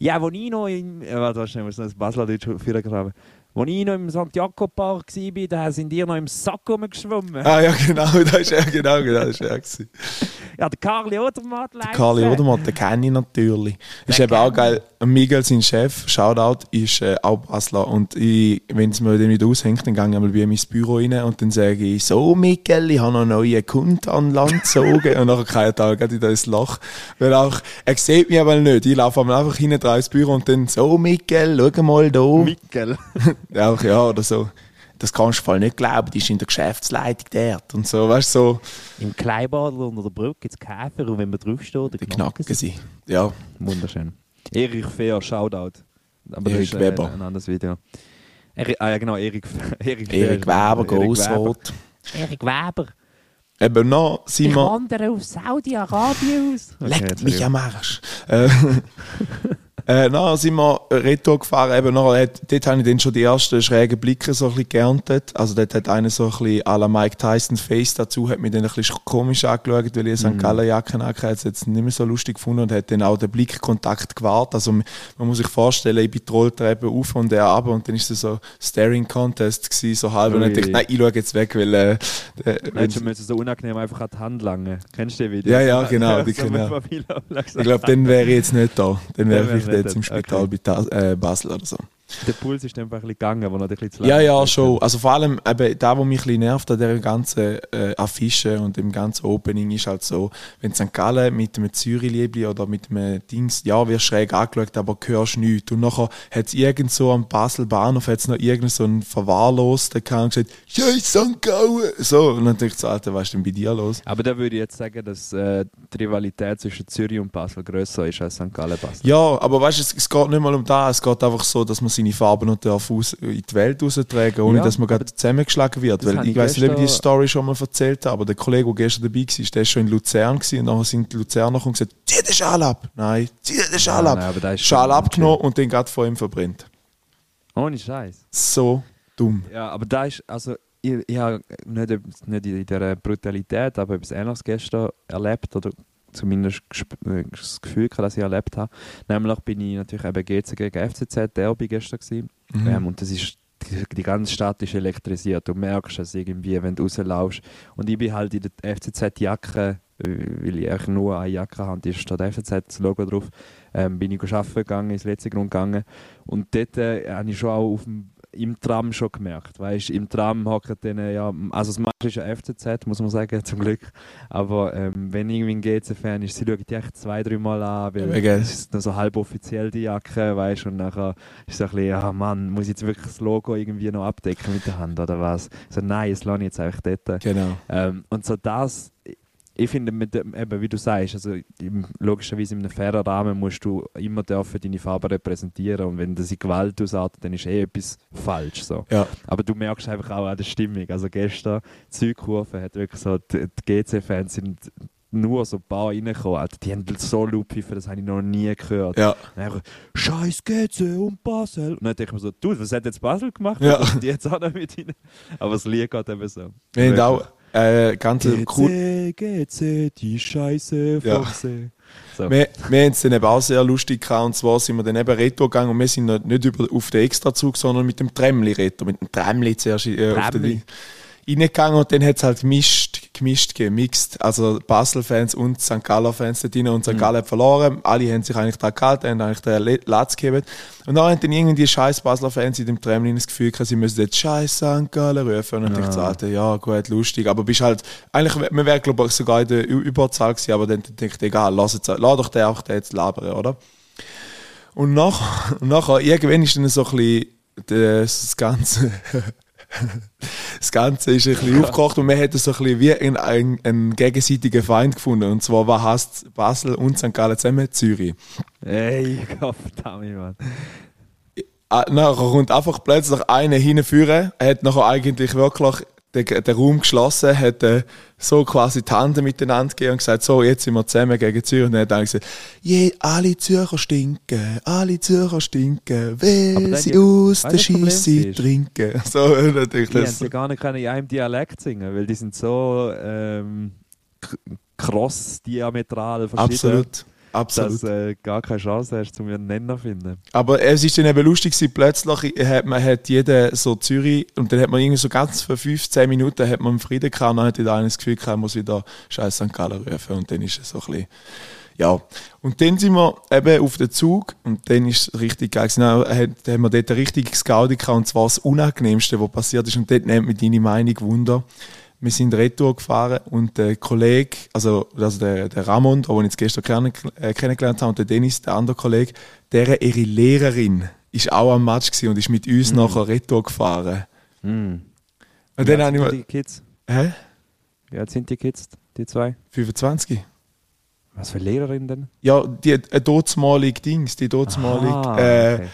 ja, wo ich noch in, warte, schnell, ich muss noch das Baseldeutsch vorgraben. Wo ich noch im St. Jakob Park war, da sind ihr noch im Sack rumgeschwommen. Ah ja, genau, <laughs> das ist er, genau, genau, das ist er. Ja, der Karli Odermatt Der Karli Odermatt, den kenne ich natürlich. Ist Den eben auch geil. Miguel, sein Chef, Shoutout, ist äh, auch Basler. Und wenn es mir dann wieder aushängt, dann gehe ich einmal bei ihm ins Büro rein und dann sage ich, so Miguel, ich habe noch einen neuen Kunden an Land gezogen. und nachher kann er gerade in das Loch. Weil auch, er sieht mich aber nicht. Ich laufe einmal einfach hinten ins Büro und dann, so Miguel, schau mal da. Mikkel. <laughs> <laughs> Auch, ja, oder so. das kannst du voll nicht glauben, die ist in der Geschäftsleitung dort und so, weißt du, so. Im Kleinbadel unter der Brücke gibt es Käfer und wenn man draufsteht, dann knacken sie. sie. Ja. Wunderschön. Erich Fehr, Shoutout. Aber Erik das ist, Weber. Äh, ein anderes Video. Eri, ah, ja, genau, Erik, <laughs> Erik, Erik Weber, Grossrot. Erik Weber. Eben noch sind ich wir... wandere auf Saudi-Arabien aus. Okay, Leckt mich am Arsch. <laughs> Äh, nachher sind wir Retour gefahren, eben nachher, dort habe ich dann schon die ersten schrägen Blicke so ein bisschen geerntet. Also dort hat einer so ein bisschen à la Mike Tyson Face dazu, hat mich dann ein bisschen komisch angeschaut, weil ich eine St. Gallen Jacke es jetzt nicht mehr so lustig gefunden und hat dann auch den Blickkontakt gewahrt. Also man muss sich vorstellen, ich bin die Rolltreppe auf und er ab und dann ist es so Staring Contest gewesen, so halb und dann dachte ich, nein, ich schaue jetzt weg, weil... Äh, äh, Nein, du müsstest so unangenehm einfach an die Hand langen. Kennst du die Videos? Ja, ja, genau. <laughs> Die genau. Ich glaube, dann wäre ich jetzt nicht da. Dann wäre ich jetzt im Spital okay. bei äh, Basel oder so. Der Puls ist einfach ein bisschen gegangen, wo noch ein bisschen zu lang Ja, ja, schon. Also vor allem, eben, da, was mich ein bisschen nervt an dieser ganzen äh, Affische und dem ganzen Opening, ist halt so, wenn St. Gallen mit einem Zürich-Liebli oder mit einem Dings, ja, wirst schräg angeschaut, aber hörst nichts. Und nachher hat es irgend so am Basel-Bahnhof hat's noch irgend so einen Verwahrlosten gehabt und gesagt, Scheiß St. Gallen! So, und dann dachte ich so, Alter, was ist denn bei dir los? Aber da würde ich jetzt sagen, dass äh, die Rivalität zwischen Zürich und Basel grösser ist als St. Gallen-Basel. Ja, aber weißt du, es, es geht nicht mal um das, es geht einfach so, dass man seine Farben und darf aus, in die Welt raustragen, ohne ja, dass man gerade zusammengeschlagen wird. Weil ich weiß nicht, ob ich die Story schon mal erzählt habe, aber der Kollege, der gestern dabei war, der war schon in Luzern gewesen, und dann sind die Luzerner und gesagt, zieh den Schal ab. Nein, zieh den Schal ab. Nein, Schal abgenommen und den gerade vor ihm verbrennt. Ohne Scheiß. So dumm. Ja, aber da ist, also ich, ich habe nicht, nicht in dieser Brutalität, aber etwas Ähnliches gestern erlebt oder zumindest äh, das Gefühl dass ich erlebt habe. Nämlich bin ich natürlich eben GC gegen FCZ Derby gestern gewesen. Mhm. Ähm, und das ist die, die, ganze Stadt ist elektrisiert. Du merkst es irgendwie, wenn du rauslaufst. Und ich bin halt in der FCZ-Jacke, äh, weil ich eigentlich nur eine Jacke habe, die steht FCZ-Logo drauf, ähm, bin ich arbeiten gegangen, ins letzte Grund gegangen. Und dort äh, habe ich schon auch auf dem im Tram schon gemerkt. Weißt, Im Tram hocken dann, ja, also das Match ist ja FCZ, muss man sagen, <laughs> zum Glück. Aber ähm, wenn irgendwie ein GC-Fan ist, sie schauen die echt zwei, drei Mal an, weil okay. es ist dann so halb offiziell die Jacke, weißt und nachher ist es ein bisschen, ja Mann, muss ich jetzt wirklich das Logo irgendwie noch abdecken mit der Hand oder was? So, nein, es lasse ich jetzt einfach dort. Genau. Ähm, und so das ich finde, mit dem, eben, wie du sagst, also im, logischerweise in einem fairen Rahmen musst du immer dürfen deine Farbe repräsentieren und wenn das in Gewalt ausartet, dann ist eh etwas falsch. So. Ja. Aber du merkst einfach auch an der Stimmung. Also gestern, die Südkurve hat wirklich so, die, die GC-Fans sind nur so ein paar reingekommen. Alter, die haben so laut gepfiffen, das habe ich noch nie gehört. Ja. einfach, Scheiß GC und Basel. Und dann denke ich mir so, du, was hat jetzt Basel gemacht? Ja. Und die jetzt auch noch mit rein. Aber das Lied geht eben so. Wir haben auch äh, ganze cool. GC, die Scheiße vom ja. See. So. Wir, wir haben es dann eben auch sehr lustig gehabt, und zwar sind wir dann eben Retro gegangen und wir sind nicht über, auf den Extrazug, sondern mit dem Tremli Retro, mit dem Tremli zuerst äh, auf den, reingegangen und dann hat es halt gemischt, gemischt, gemixt. Also Basel-Fans und St. Galler-Fans da drin und St. Mhm. Gallen hat verloren. Alle haben sich eigentlich da gehalten, haben eigentlich den Latz gegeben. Und dann haben dann irgendwie scheiß Basler-Fans in dem Tremlin das Gefühl gehabt, sie müssen jetzt scheiß St. Gallen rufen. Und ja. dachte ich, ja gut, lustig. Aber bist halt, eigentlich, man wäre glaube ich sogar in der Überzahl gewesen, aber dann denke ich, egal, lass, jetzt, lass doch den auch den jetzt labern, oder? Und nach, <laughs> nachher, irgendwann ist dann so ein bisschen das Ganze <laughs> <laughs> das Ganze ist ein bisschen aufgekocht und wir hätten so ein bisschen wie einen, einen, einen gegenseitigen Feind gefunden. Und zwar, was heißt Basel und St. Gallen zusammen? Zürich. Ey, Gottverdammt, Mann. Ah, nachher kommt einfach plötzlich einer hinführen. Er hat nachher eigentlich wirklich den, den Raum geschlossen, hat äh, so quasi die Hände miteinander gegeben und gesagt, so, jetzt sind wir zusammen gegen Zürich. Und dann hat er gesagt, je, alle Zürcher stinken, alle Zürcher stinken, weil sie aus der Scheisse trinken. <laughs> So, natürlich. Die das. gar nicht in einem Dialekt singen, weil die sind so ähm, cross diametral verschieden. Absolut. Absolut. dass du äh, gar keine Chance hast, um einen Nenner zu finden. Aber es ist dann eben lustig, plötzlich hat man hat jeder so Zürich und dann hat man irgendwie so ganz für 15 Minuten hat man einen Frieden gehabt und dann hat jeder das Gefühl gehabt, man muss wieder Scheiß St. Gallen rufen und dann ist es so ein bisschen ja, und dann sind wir eben auf den Zug und dann ist es richtig geil. Dann haben wir dort ein richtiges Gaudi gehabt und zwar das Unangenehmste, was passiert ist. Und dort nimmt mich deine Meinung Wunder wir sind Retour gefahren und der Kollege, also, also der, der Ramon, den ich jetzt gestern äh, kennengelernt habe, und der Dennis, der andere Kollege, deren ihre Lehrerin ist auch am Match und ist mit uns mm. nachher Retour gefahren. Mm. Und dann habe ich die Kids? Hä? Wie alt sind die Kids, die zwei? 25? Was für Lehrerin denn? Ja, die eine dortmalige Dings, die dortmalige Aha, äh, okay.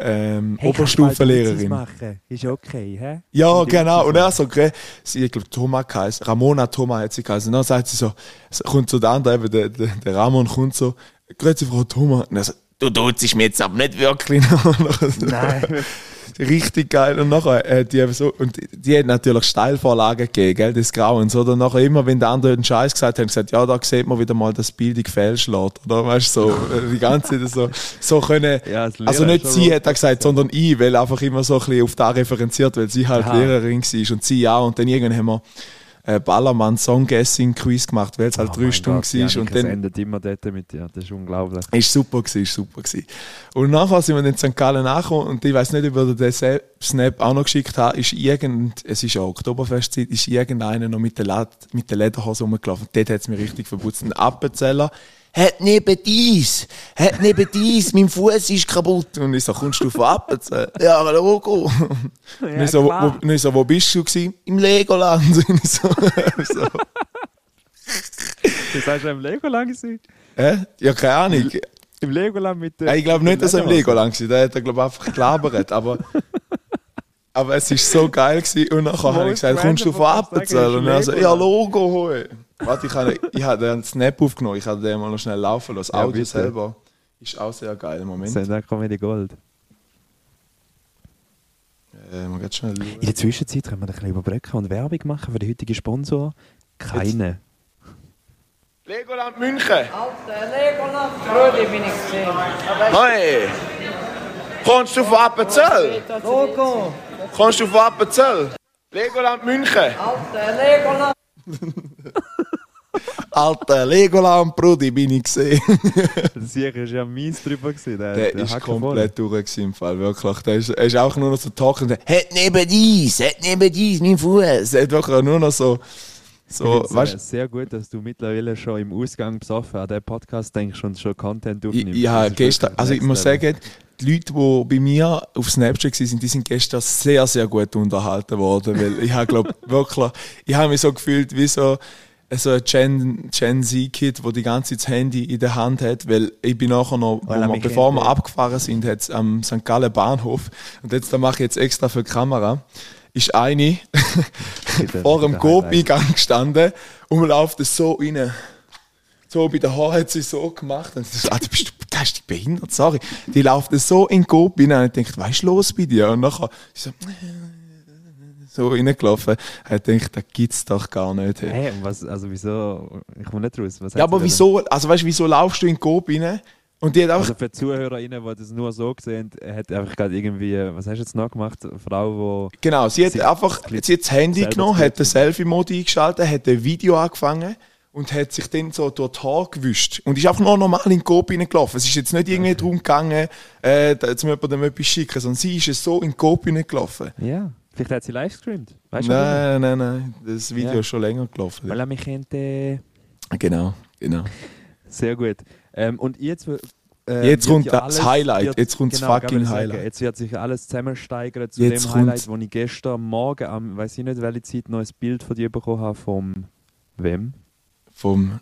Ähm, Hey, Oberstufenlehrerin. machen? Ist okay, hä? Ja, Und genau. Und er so, okay, sie, ich glaube, Thomas heißt, Ramona Thomas hat sie geheißen. Und dann sagt sie so, es kommt so der andere, eben, der, der, der Ramon kommt so, grüezi Frau Thomas. Und er so, du tutst mir jetzt aber nicht wirklich. <laughs> Nein. Richtig geil. Und nachher, äh, die so, und die, hat natürlich Steilvorlagen gegeben, gell, des Grauens, oder? Nachher immer, wenn der andere einen Scheiß gesagt hat, gesagt, ja, da sieht man wieder mal, dass Bildung fehlschlägt, oder? Weißt du, so, äh, die ganze Zeit so, so können, <laughs> Ja, also nicht sie hat er gesagt, sondern ich, weil einfach immer so ein bisschen auf da referenziert, weil sie halt Aha. Lehrerin war und sie auch. Und dann irgendwann haben wir äh, Ballermann Song Guessing Quiz gemacht, weil es halt Oh drei Stunden Gott, war. Und dann, endet immer dort mit dir. Das ist unglaublich. ist super gewesen, ist super gewesen. Und nachher sind wir in St. Gallen angekommen und ich weiß nicht, ob ihr den Snap auch noch geschickt habt, ist irgend, es ist ja Oktoberfestzeit, ist irgendeiner noch mit der, Led, mit der Lederhose rumgelaufen. Dort hat es mich richtig verputzt. Ein Appenzeller, hat neben dies, hat neben dies, <laughs> mein Fuß ist kaputt. Und ich so, kommst du von Appenzell? <laughs> ja, Logo. und ich so, wo, wo, und ich so, wo bist du gewesen? Im Legoland. Und ich so, so, Du sagst ja im Legoland gewesen? äh? Ja, keine Ahnung. Im Legoland mit der. Ja, ich glaube nicht, dass er im? Legoland war. Der hat er, glaube ich, einfach gelabert. Aber, aber es war so geil. Gewesen. Und nachher habe ich gesagt, kommst du von Appenzell? sagen, Und er so, ja. Logo, hoi. Warte, ich habe, ich habe einen Snap aufgenommen. Ich habe den mal noch schnell laufen lassen. Das Ja, Audio bitte. selber ist auch sehr geil. Moment. Das sind dann Comedy Gold. Äh, schauen. In der Zwischenzeit können wir ein bisschen überbrücken und Werbung machen für den heutigen Sponsor. Keine. Legoland München. Alter Legoland, Freude bin ich gesehen. Hoi. Kommst du von Appenzell? Logo, Kommst du von Appenzell? Legoland München. Alter Legoland. <laughs> Alter, Legoland, Brudi, bin ich gesehen. Sicher ist ja mies drüber gewesen. Der, Der der ist komplett durch im Fall, wirklich. Der ist, er ist auch nur noch so talkend. Hat neben dies, hat neben dies, mein Fuß. Er hat wirklich nur noch so, so, <laughs> Ich weißt sehr gut, dass du mittlerweile schon im Ausgang besoffen an den Podcast denkst und schon Content aufnimmst. ist gestern, also ich muss sagen, die Leute, die bei mir auf Snapchat waren, die sind gestern sehr, sehr gut unterhalten worden, weil ich habe, glaube <laughs> wirklich, ich habe mich so gefühlt wie so, so ein Gen, Gen Z-Kid, der die ganze Zeit das Handy in der Hand hat, weil ich bin nachher noch, wir, bevor wir ja. abgefahren sind, am St. Gallen Bahnhof, und jetzt, da mache ich jetzt extra für die Kamera, ist eine vor dem Coop-Eingang gestanden und man läuft so rein. So bei der Haar hat sie so gemacht. Und ich so, ah, du bist du geistig behindert, sorry. Die läuft so in Coop rein und ich denke, was ist los bei dir? Und nachher sie so, <laughs> so reingelaufen. Ich denke, das gibt's doch gar nicht. Hey. Was, also wieso, ich komme nicht raus. Ja, aber sie wieso, also weißt wieso laufst du in Coop rein? Und die hat einfach, Also für die ZuhörerInnen, die das nur so gesehen haben, hat einfach gerade irgendwie, was hast du jetzt noch gemacht? Eine Frau, die genau, sie hat sie- einfach, sie hat das Handy genommen, hat den. Selfie-Mode eingeschaltet, hat ein Video angefangen und hat sich dann so durch die Haare gewischt. Und ist einfach nur normal in den Coop reingelaufen. Es ist jetzt nicht irgendwie darum gegangen, äh, zum jemandem etwas schicken, sondern sie ist so in den Coop reingelaufen. Ja, vielleicht hat sie live gestreamt. Weißt du? Nein, nein, nein, das Video Ja. ist schon länger gelaufen. Weil er mich kennt, äh, Genau, genau. sehr gut. Ähm, und jetzt, äh, Jetzt kommt ja das alles- Highlight, wird- jetzt kommt das genau, fucking sagen, Highlight. Jetzt wird sich alles zusammensteigern zu Jetzt dem Highlight, wo ich gestern Morgen, am, weiß ich nicht welche Zeit, noch ein Bild von dir bekommen habe, vom wem? Vom,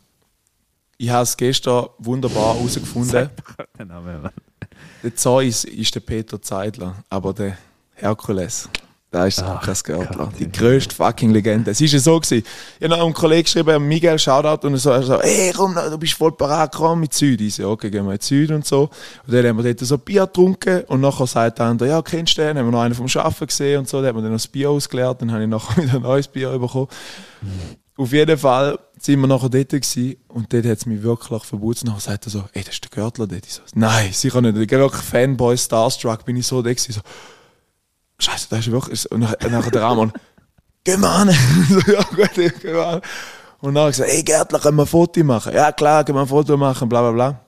ich habe es gestern wunderbar herausgefunden. <laughs> Der Zeus ist der Peter Zeidler, aber der Herkules, da ist Ach Lukas Görtler. Die ja. grösste fucking Legende. Es ist ja so gewesen. Ich habe einem Kollegen geschrieben, Miguel, Shoutout, und er so, er so hey, komm, du bist voll parat, komm mit Süd. Ich so, okay, gehen wir in Süd und so. Und dann haben wir dort so Bier getrunken und nachher sagt der andere, ja, kennst du den? Dann haben wir noch einen vom Schaffen gesehen und so. Dann hat man dann noch das Bier ausgeleert, dann habe ich nachher <laughs> wieder ein neues Bier bekommen. Auf jeden Fall sind wir nachher dort gewesen, und dort hat es mich wirklich verboten. Nachher sagt er so, ey, das ist der Görtler dort. Ich so, nein, sicher nicht. Ich bin wirklich Fanboy, Starstruck, bin ich so dort gewesen, so, Scheiße, das ist wirklich. Und nachher nachher der Ramon, <laughs> geh mal an. <laughs> so, ja, gut, ich geh mal an. Und dann habe ich gesagt, ey Gärtler, können wir ein Foto machen? Ja, klar, können wir ein Foto machen, bla bla bla.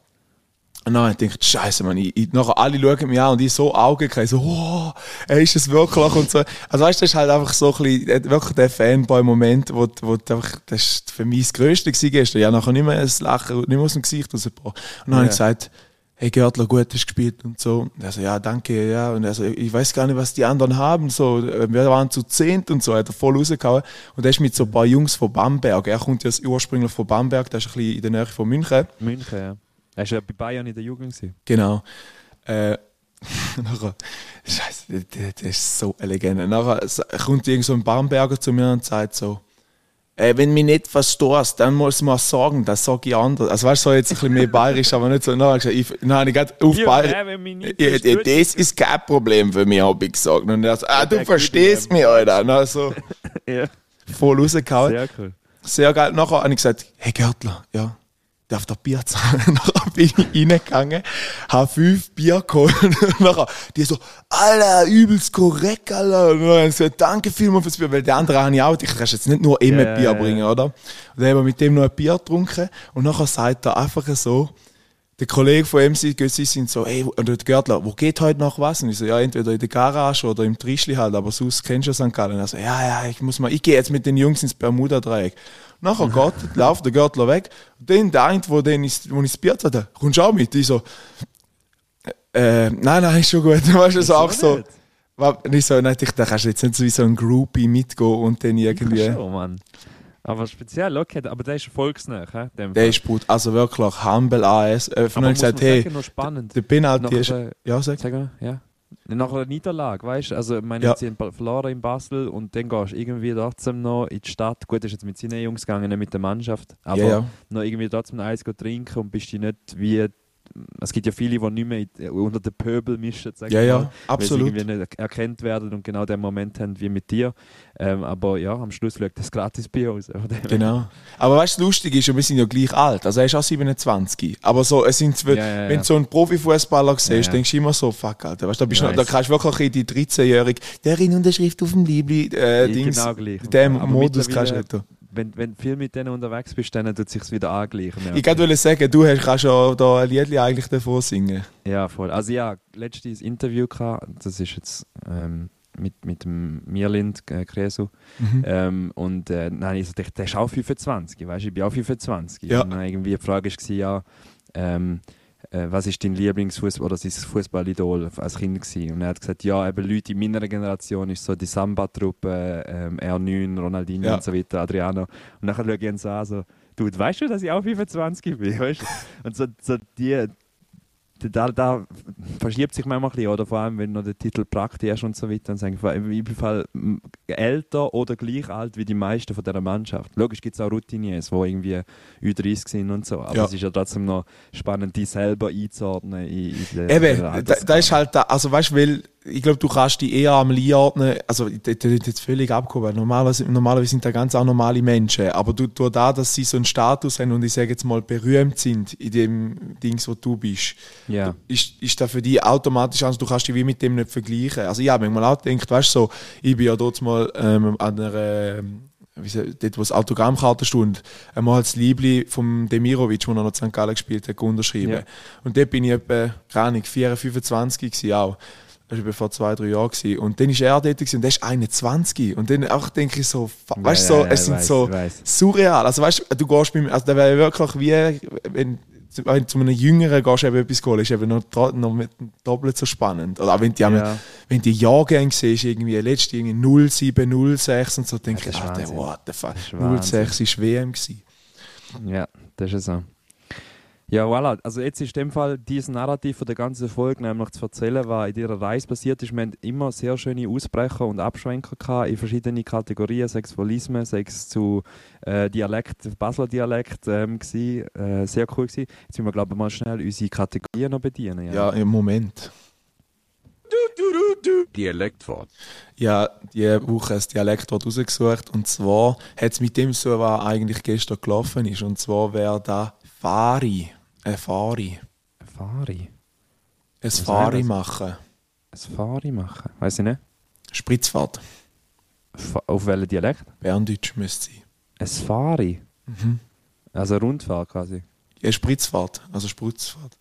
Und dann habe ich gedacht, Scheiße, Mann, ich, ich, nachher alle schauen mich an und ich so Augen kriege, so, wow, er ist es wirklich und so. Also weißt du, das ist halt einfach so ein bisschen, äh, wirklich der Fanboy-Moment, wo, wo einfach, das ist für mich das Größte gewesen gestern. Habe nachher nicht mehr ein Lachen, nicht mehr aus dem Gesicht rausgebracht. Und dann habe ich Ja. gesagt, hey Görtler, gut hast gespielt und so. Und er so, ja, danke, ja. Und er so, ich weiß gar nicht, was die anderen haben. So, wir waren zu zehnt und so, hat er voll rausgehauen. Und er ist mit so ein paar Jungs von Bamberg. Er kommt ja ursprünglich von Bamberg, das ist ein bisschen in der Nähe von München. München, ja. Er war ja bei Bayern in der Jugend. Gewesen. Genau. Äh, <laughs> nachher, Scheiße, der, der ist so eine Legende. Nachher kommt irgend so ein Bamberger zu mir und sagt so, äh, wenn mich nicht verstehst, dann muss man sagen, das sage ich anders. Also weißt du, so jetzt ein bisschen mehr bayerisch, aber nicht so. Habe ich gesagt, ich, habe ich gerade auf Ja, bayerisch. ja, Ja, versteht, das ist kein Problem für mich, habe ich gesagt. Und er so, ah, du der verstehst mich, Alter. Und also <laughs> Ja, voll rausgehauen. sehr cool. Sehr geil. Nachher habe ich gesagt, hey Gärtler, ja, darf der Bier <laughs> zahlen? Nachher bin ich reingegangen, habe fünf Bier geholt. <laughs> Und nachher, die so, Alter, übelst korrekt, Alter. Und dann gesagt, danke vielmals fürs Bier, weil der andere habe ich auch, ich kannst jetzt nicht nur immer Ja, Bier bringen, oder? Und dann haben wir mit dem noch ein Bier getrunken. Und nachher sagt er einfach so, der Kollege von MC Gössi sind so, ey, und der Görtler, wo geht heute noch was? Und ich so, ja, entweder in der Garage oder im Trischli halt, aber sonst kennst du St. Gallen. Und er so, ja, ja, ich muss mal, ich gehe jetzt mit den Jungs ins Bermuda-Dreieck. Nachher geht, läuft der Görtler weg. Und dann der eine, wo, den ich, wo ich das Bier hatte, kommst du auch mit? Ich so, äh, nein, nein, ist schon gut. <laughs> Weißt du, so auch so. nicht? So, nein, ich, da kannst du jetzt nicht so wie so ein Groupie mitgehen und dann irgendwie. Schon, Mann. Aber speziell, okay, aber der ist volksnah? Dem Der Fall. ist gut. Also wirklich, Humble AS. Äh, von ich gesagt, hey, der Penalty ist. Nach, Ja, sag. Sag mal, ja. Nach einer Niederlage, weißt du? Also, ich meine, Ja. sie haben verloren in Basel und dann gehst du irgendwie trotzdem noch in die Stadt. Gut, ist jetzt mit seinen Jungs gegangen, nicht mit der Mannschaft. Aber Ja, ja. noch irgendwie trotzdem eins go trinken und bist du nicht wie. Es gibt ja viele, die nicht mehr in, unter den Pöbel mischen, sag Ja, ja, mal, absolut. Weil sie irgendwie nicht erkannt werden und genau den Moment haben wie mit dir. Ähm, aber ja, am Schluss schaut das gratis Bier aus. Von dem her. Genau. Aber weißt du, lustig ist, wir sind ja gleich alt. Also er ist auch 27. Aber so, es sind, Ja, ja, wenn du so einen Profifußballer siehst, denkst du immer so, fuck, Alter. Weißt, du, da, bist noch, da kannst du wirklich in die 13-Jährige, der in Unterschrift auf dem Liebli, äh, Dings, genau gleich. dem Modus kannst du nicht. Wenn, wenn du viel mit denen unterwegs bist, dann tut es sich wieder angleichen. Ich wollte wollte sagen, du hast, kannst ja da ein Lied eigentlich davor singen. Ja, voll. Also ja, letztes Interview gehabt, das ist jetzt ähm, mit, mit dem Mirlind äh, Kresu. Mhm. Ähm, und äh, dann habe ich gesagt, der ist auch 25, weißt du, ich bin auch 25. Ja. Und dann irgendwie die Frage war, ja, ähm, äh, was ist dein Lieblingsfußball oder sein Fußballidol als Kind gewesen? Und er hat gesagt, ja, eben Leute in meiner Generation ist so die Samba-Truppe, ähm, R9, Ronaldinho Ja. und so weiter, Adriano. Und dann schaue ich ihn so an, so, du, weißt du, dass ich auch 25 bin, <laughs> weißt? Und so, so die, da, da verschiebt sich manchmal ein bisschen, oder vor allem, wenn noch der Titel Prakti ist und so weiter, dann sage ich, bin Fall älter oder gleich alt wie die meisten von dieser Mannschaft. Logisch gibt es auch Routiniers, die irgendwie Ü30 sind und so, aber Ja. es ist ja trotzdem noch spannend, die selber einzuordnen in, in Eben, da, da ist halt da, also weißt du, weil ich glaube, du kannst die eher am einordnen, also das ist jetzt völlig abgehoben, normalerweise, normalerweise sind da ganz auch normale Menschen, aber du, durch da, dass sie so einen Status haben und ich sage jetzt mal berühmt sind in dem Dings, wo du bist, Ja. ist, ist da für die automatisch, also du kannst dich wie mit dem nicht vergleichen. Also ich habe manchmal auch gedacht, weißt du, so, ich bin ja dort mal ähm, an einer, ähm, wie dort wo es Autogrammkartenstunde, einmal das Liebli vom Demirovic, wo er noch St. Gallen gespielt hat, unterschrieben. Ja. Und dort bin ich etwa, keine Ahnung, 24, 25 gewesen auch. Das war vor zwei, drei Jahren. Gewesen. Und dann ist er dort gewesen, und der ist 21. Und dann auch denke ich so, Ja, weißt du, ja, so, ja, es ich sind weiss, so weiss. surreal. Also weißt du, du gehst beim, also da wäre wirklich wie, wenn, wenn du zu einem Jüngeren gehst, eben etwas holen, ist eben noch, noch mit, doppelt so spannend. Oder auch wenn die, Ja. wenn die Jahrgänge siehst, irgendwie, letzte irgendwie 07, 06 und so, denke ich, Wahnsinn. what the fuck. Das ist Wahnsinn. 06 ist WM gewesen. Ja, das ist so. Ja, voilà. Also jetzt ist in dem Fall dieses Narrativ von der ganzen Folge nämlich zu erzählen, was in ihrer Reise passiert ist. Wir haben immer sehr schöne Ausbrecher und Abschwenker gehabt in verschiedene Kategorien, sei es von Lismen, sei es zu äh, Dialekt, Basler Dialekt ähm, gsi, äh, sehr cool gewesen. Jetzt müssen wir glaube ich mal schnell unsere Kategorien noch bedienen. Ja. Ja, im Moment. Dialektwort. Ja, die Woche ein Dialektwort rausgesucht. Und zwar hat es mit dem so, was eigentlich gestern gelaufen ist. Und zwar wäre da Fari. Ein Fari. Fari. Ein das? machen. Ein Fari machen. Weiß ich nicht. Spritzfahrt. Fa auf welchen Dialekt? Berndeutsch müsste sein. Ein Fari. Mhm. Also eine Rundfahrt quasi. Ja, Spritzfahrt. Also Spritzfahrt.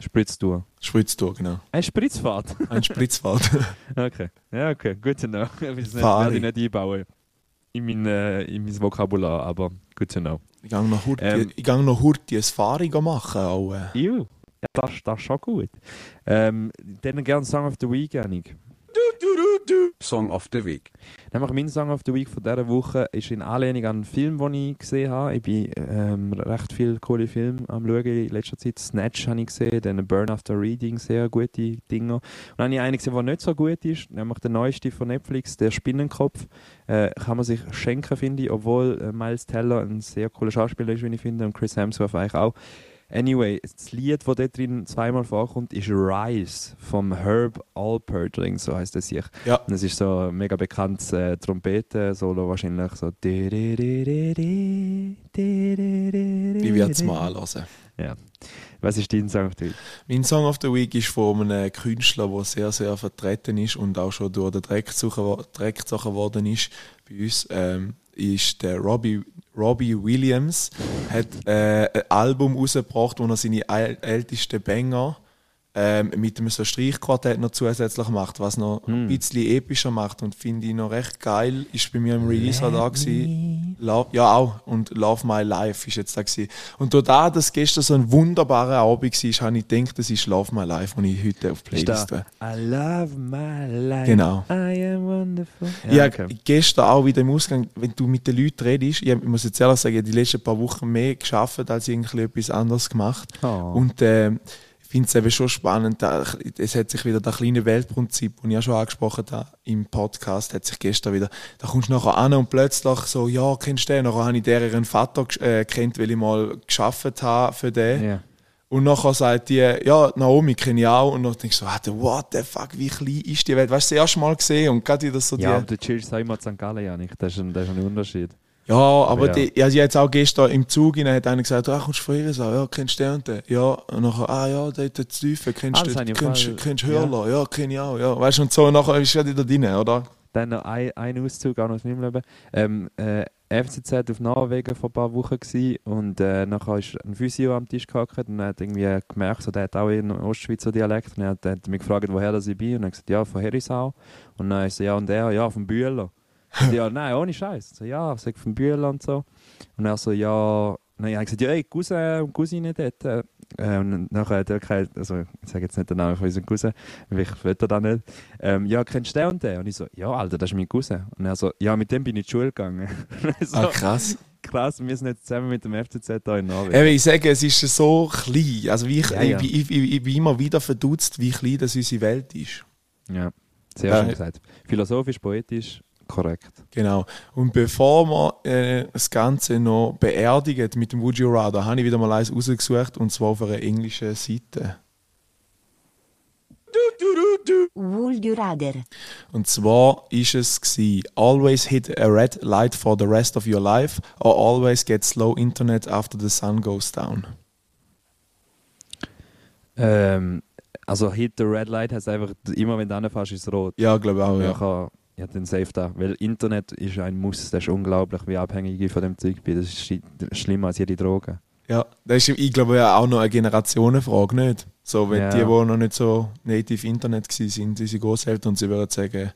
Spritztour. Spritztour, genau. Eine Spritzfahrt. Ein Spritzfahrt. <laughs> Okay, ja, okay, gut zu know. Ich werde ich nicht einbauen in mein, äh, in mein Vokabular, aber gut zu know. Ich gehe noch Hurti, Ähm. ich gehe noch Hurti ein Fari machen. Auch, äh. Iu, das, das ist schon gut. Ähm, dann gerne Song of the Week, Janik. Song of the Week. Nämlich mein Song of the Week von dieser Woche ist in Anlehnung an einen Film, den ich gesehen habe. Ich bin ähm, recht viele coole Filme am schauen in letzter Zeit. Snatch habe ich gesehen, dann Burn After Reading, sehr gute Dinge. Und dann habe ich einen gesehen, der nicht so gut ist, nämlich der neueste von Netflix, Der Spinnenkopf. Äh, kann man sich schenken, finde ich, obwohl äh, Miles Teller ein sehr cooler Schauspieler ist, wie ich finde, und Chris Hemsworth eigentlich auch. Anyway, das Lied, das dort drin zweimal vorkommt, ist Rise vom Herb Alpert, so heißt es sich. Ja. Und es ist so ein mega bekanntes äh, Trompeten-Solo wahrscheinlich so. Ich werde es mal anhören. Ja. Was ist dein Song? Du? Mein Song of the Week ist von einem Künstler, der sehr, sehr vertreten ist und auch schon durch den Dreck gezogen Dreck gezogen worden ist bei uns. Ähm, ist der Robbie, Robbie Williams. Hat äh, ein Album rausgebracht, wo er seine äl- ältesten Banger ähm, mit einem so Streichquartett noch zusätzlich macht, was noch ein bisschen epischer macht und finde ich noch recht geil. Ist bei mir im Release da gewesen. Love, ja auch und Love My Life ist jetzt da gewesen. Und durch das, dass gestern so ein wunderbarer Abend war, habe ich gedacht, das ist Love My Life, den ich heute auf Playlist da. I love my life. Genau. I am wonderful. Ja, okay. gestern auch wieder im Ausgang, wenn du mit den Leuten redest, ich, muss jetzt ehrlich sagen, ich habe die letzten paar Wochen mehr geschafft, als irgendwie etwas anderes gemacht. Oh. Und äh, finde es eben schon spannend, es hat sich wieder das kleine Weltprinzip, das ich ja schon angesprochen habe im Podcast, hat sich gestern wieder, da kommst du nachher an und plötzlich so, ja, kennst du den? Nachher habe ich deren Vater äh, kennt, weil ich mal geschafft habe für den. Ja. Und nachher sagt die, ja, Naomi kenne ich auch. Und dann denkst du so, what the fuck, wie klein ist die Welt? Weißt du, das erste Mal gesehen und gerade wieder so Ja, die... und du chillst auch immer in St. Gallen, Janik. Das ist ein, das ist ein Unterschied. Ja, aber ja. Die, also jetzt auch gestern im Zug rein hat einer gesagt, ah, kommst du von ihr so, ja, kennst du den und den? Ja, und nachher, ah ja, der hat zu Tiefe, kennst Ah, du den, ich kennst, kennst du ja. Hörler? Ja, kenn ich auch, ja. Weißt du, und so, und nachher ist er wieder drin, oder? Dann noch ein, ein Auszug auch noch aus meinem Leben. Ähm, äh, FCZ auf Norwegen vor ein paar Wochen gewesen, und äh, nachher ist ein Physio am Tisch gehockt und er hat irgendwie gemerkt, so, der hat auch einen Ostschweizer Dialekt und er hat, er hat mich gefragt, woher das ich bin und er hat gesagt, ja, von Herisau. Und dann ist so, ja, und er, ja, vom Bühler. Ich, <laughs> ja, nein, ohne Scheiß. So, ja, sag vom Bühler und so. Und er so, ja, ich habe gesagt, ja, ey, Cousin und Cousine dort. Äh, und nachher hat er gesagt, also ich sage jetzt nicht den Namen von unserem Cousin, weil ich will das nicht. Ähm, ja, kennst du den und den? Und ich so, ja, Alter, das ist mein Cousin. Und er so, ja, mit dem bin ich in die Schule gegangen. <laughs> So, Ah, krass. krass, wir sind jetzt zusammen mit dem FCZ hier in Norwegen. Eben, ich sage, es ist so klein. Also wie ich, Ja, ja. Ich, ich, ich, ich bin immer wieder verdutzt, wie klein das unsere Welt ist. Ja, sehr Ja. schön gesagt. Philosophisch, poetisch, korrekt. Genau. Und bevor wir äh, das Ganze noch beerdigen mit dem Would You Rather, habe ich wieder mal eins rausgesucht und zwar auf einer englischen Seite. Would you rather? Und zwar ist es gsi, always hit a red light for the rest of your life or always get slow internet after the sun goes down. Ähm, also Hit the Red Light heißt einfach, immer wenn du anfährst, ist es rot. Ja, glaube ich auch, Ja, ja. Ja, den Safe da. Weil Internet ist ein Muss, das ist unglaublich, wie abhängig ich von dem Zeug bin. Das ist schi- schlimmer als jede Droge. Ja, das ist, ich glaube, ja auch noch eine Generationenfrage, nicht? So, wenn Ja. die, die noch nicht so native Internet sind, unsere Großeltern, und sie würden sagen,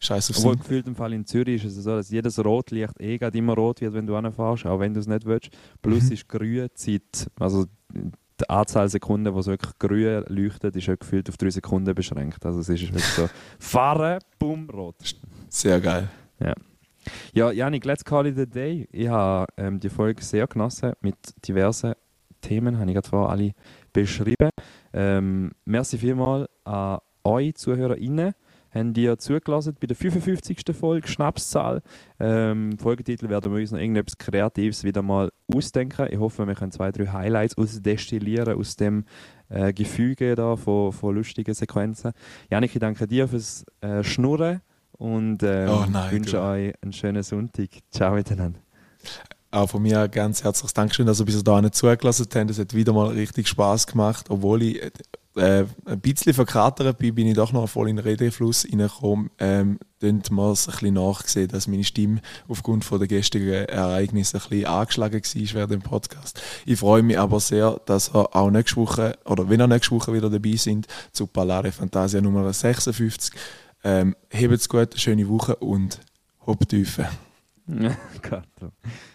Scheiß auf Obwohl gefühlt im Fall in Zürich ist es so, dass jedes Rotlicht eh gerade immer rot wird, wenn du anfährst, auch wenn du es nicht willst. Plus Mhm. ist Grünzeit, also die Anzahl Sekunden, wo es wirklich grün leuchtet, ist ja gefühlt auf drei Sekunden beschränkt. Also es ist wirklich so, <laughs> fahren, bumm, rot. Sehr geil. Ja, Janik, let's call it a day. Ich habe ähm, die Folge sehr genossen mit diversen Themen, habe ich gerade vorher alle beschrieben. Ähm, merci vielmals an euch ZuhörerInnen. Haben ihr zugelassen bei der 55. Folge Schnapszahl. Ähm, Folgetitel werden wir uns noch irgendetwas Kreatives wieder mal ausdenken. Ich hoffe, wir können zwei, drei Highlights ausdestillieren aus dem äh, Gefüge da von, von lustigen Sequenzen. Janik, ich danke dir fürs äh, Schnurren und ähm, Oh nein, wünsche du. euch einen schönen Sonntag. Ciao miteinander. Auch von mir ganz herzliches Dankeschön, dass ihr bis dahin zugelassen habt. Es hat wieder mal richtig Spaß gemacht. Obwohl ich äh, ein bisschen verkatert bin, bin ich doch noch voll in den Redefluss reingekommen. Ähm, dann mal es ein bisschen nachgesehen, dass meine Stimme aufgrund von der gestrigen Ereignisse ein bisschen angeschlagen war während dem Podcast. Ich freue mich aber sehr, dass ihr auch nächste Woche, oder wenn ihr nächste Woche wieder dabei sind, zu Palare Fantasia Nummer 56. Ähm, Habt's gut, schöne Woche und hopp tiefe. Gott. <laughs> <laughs>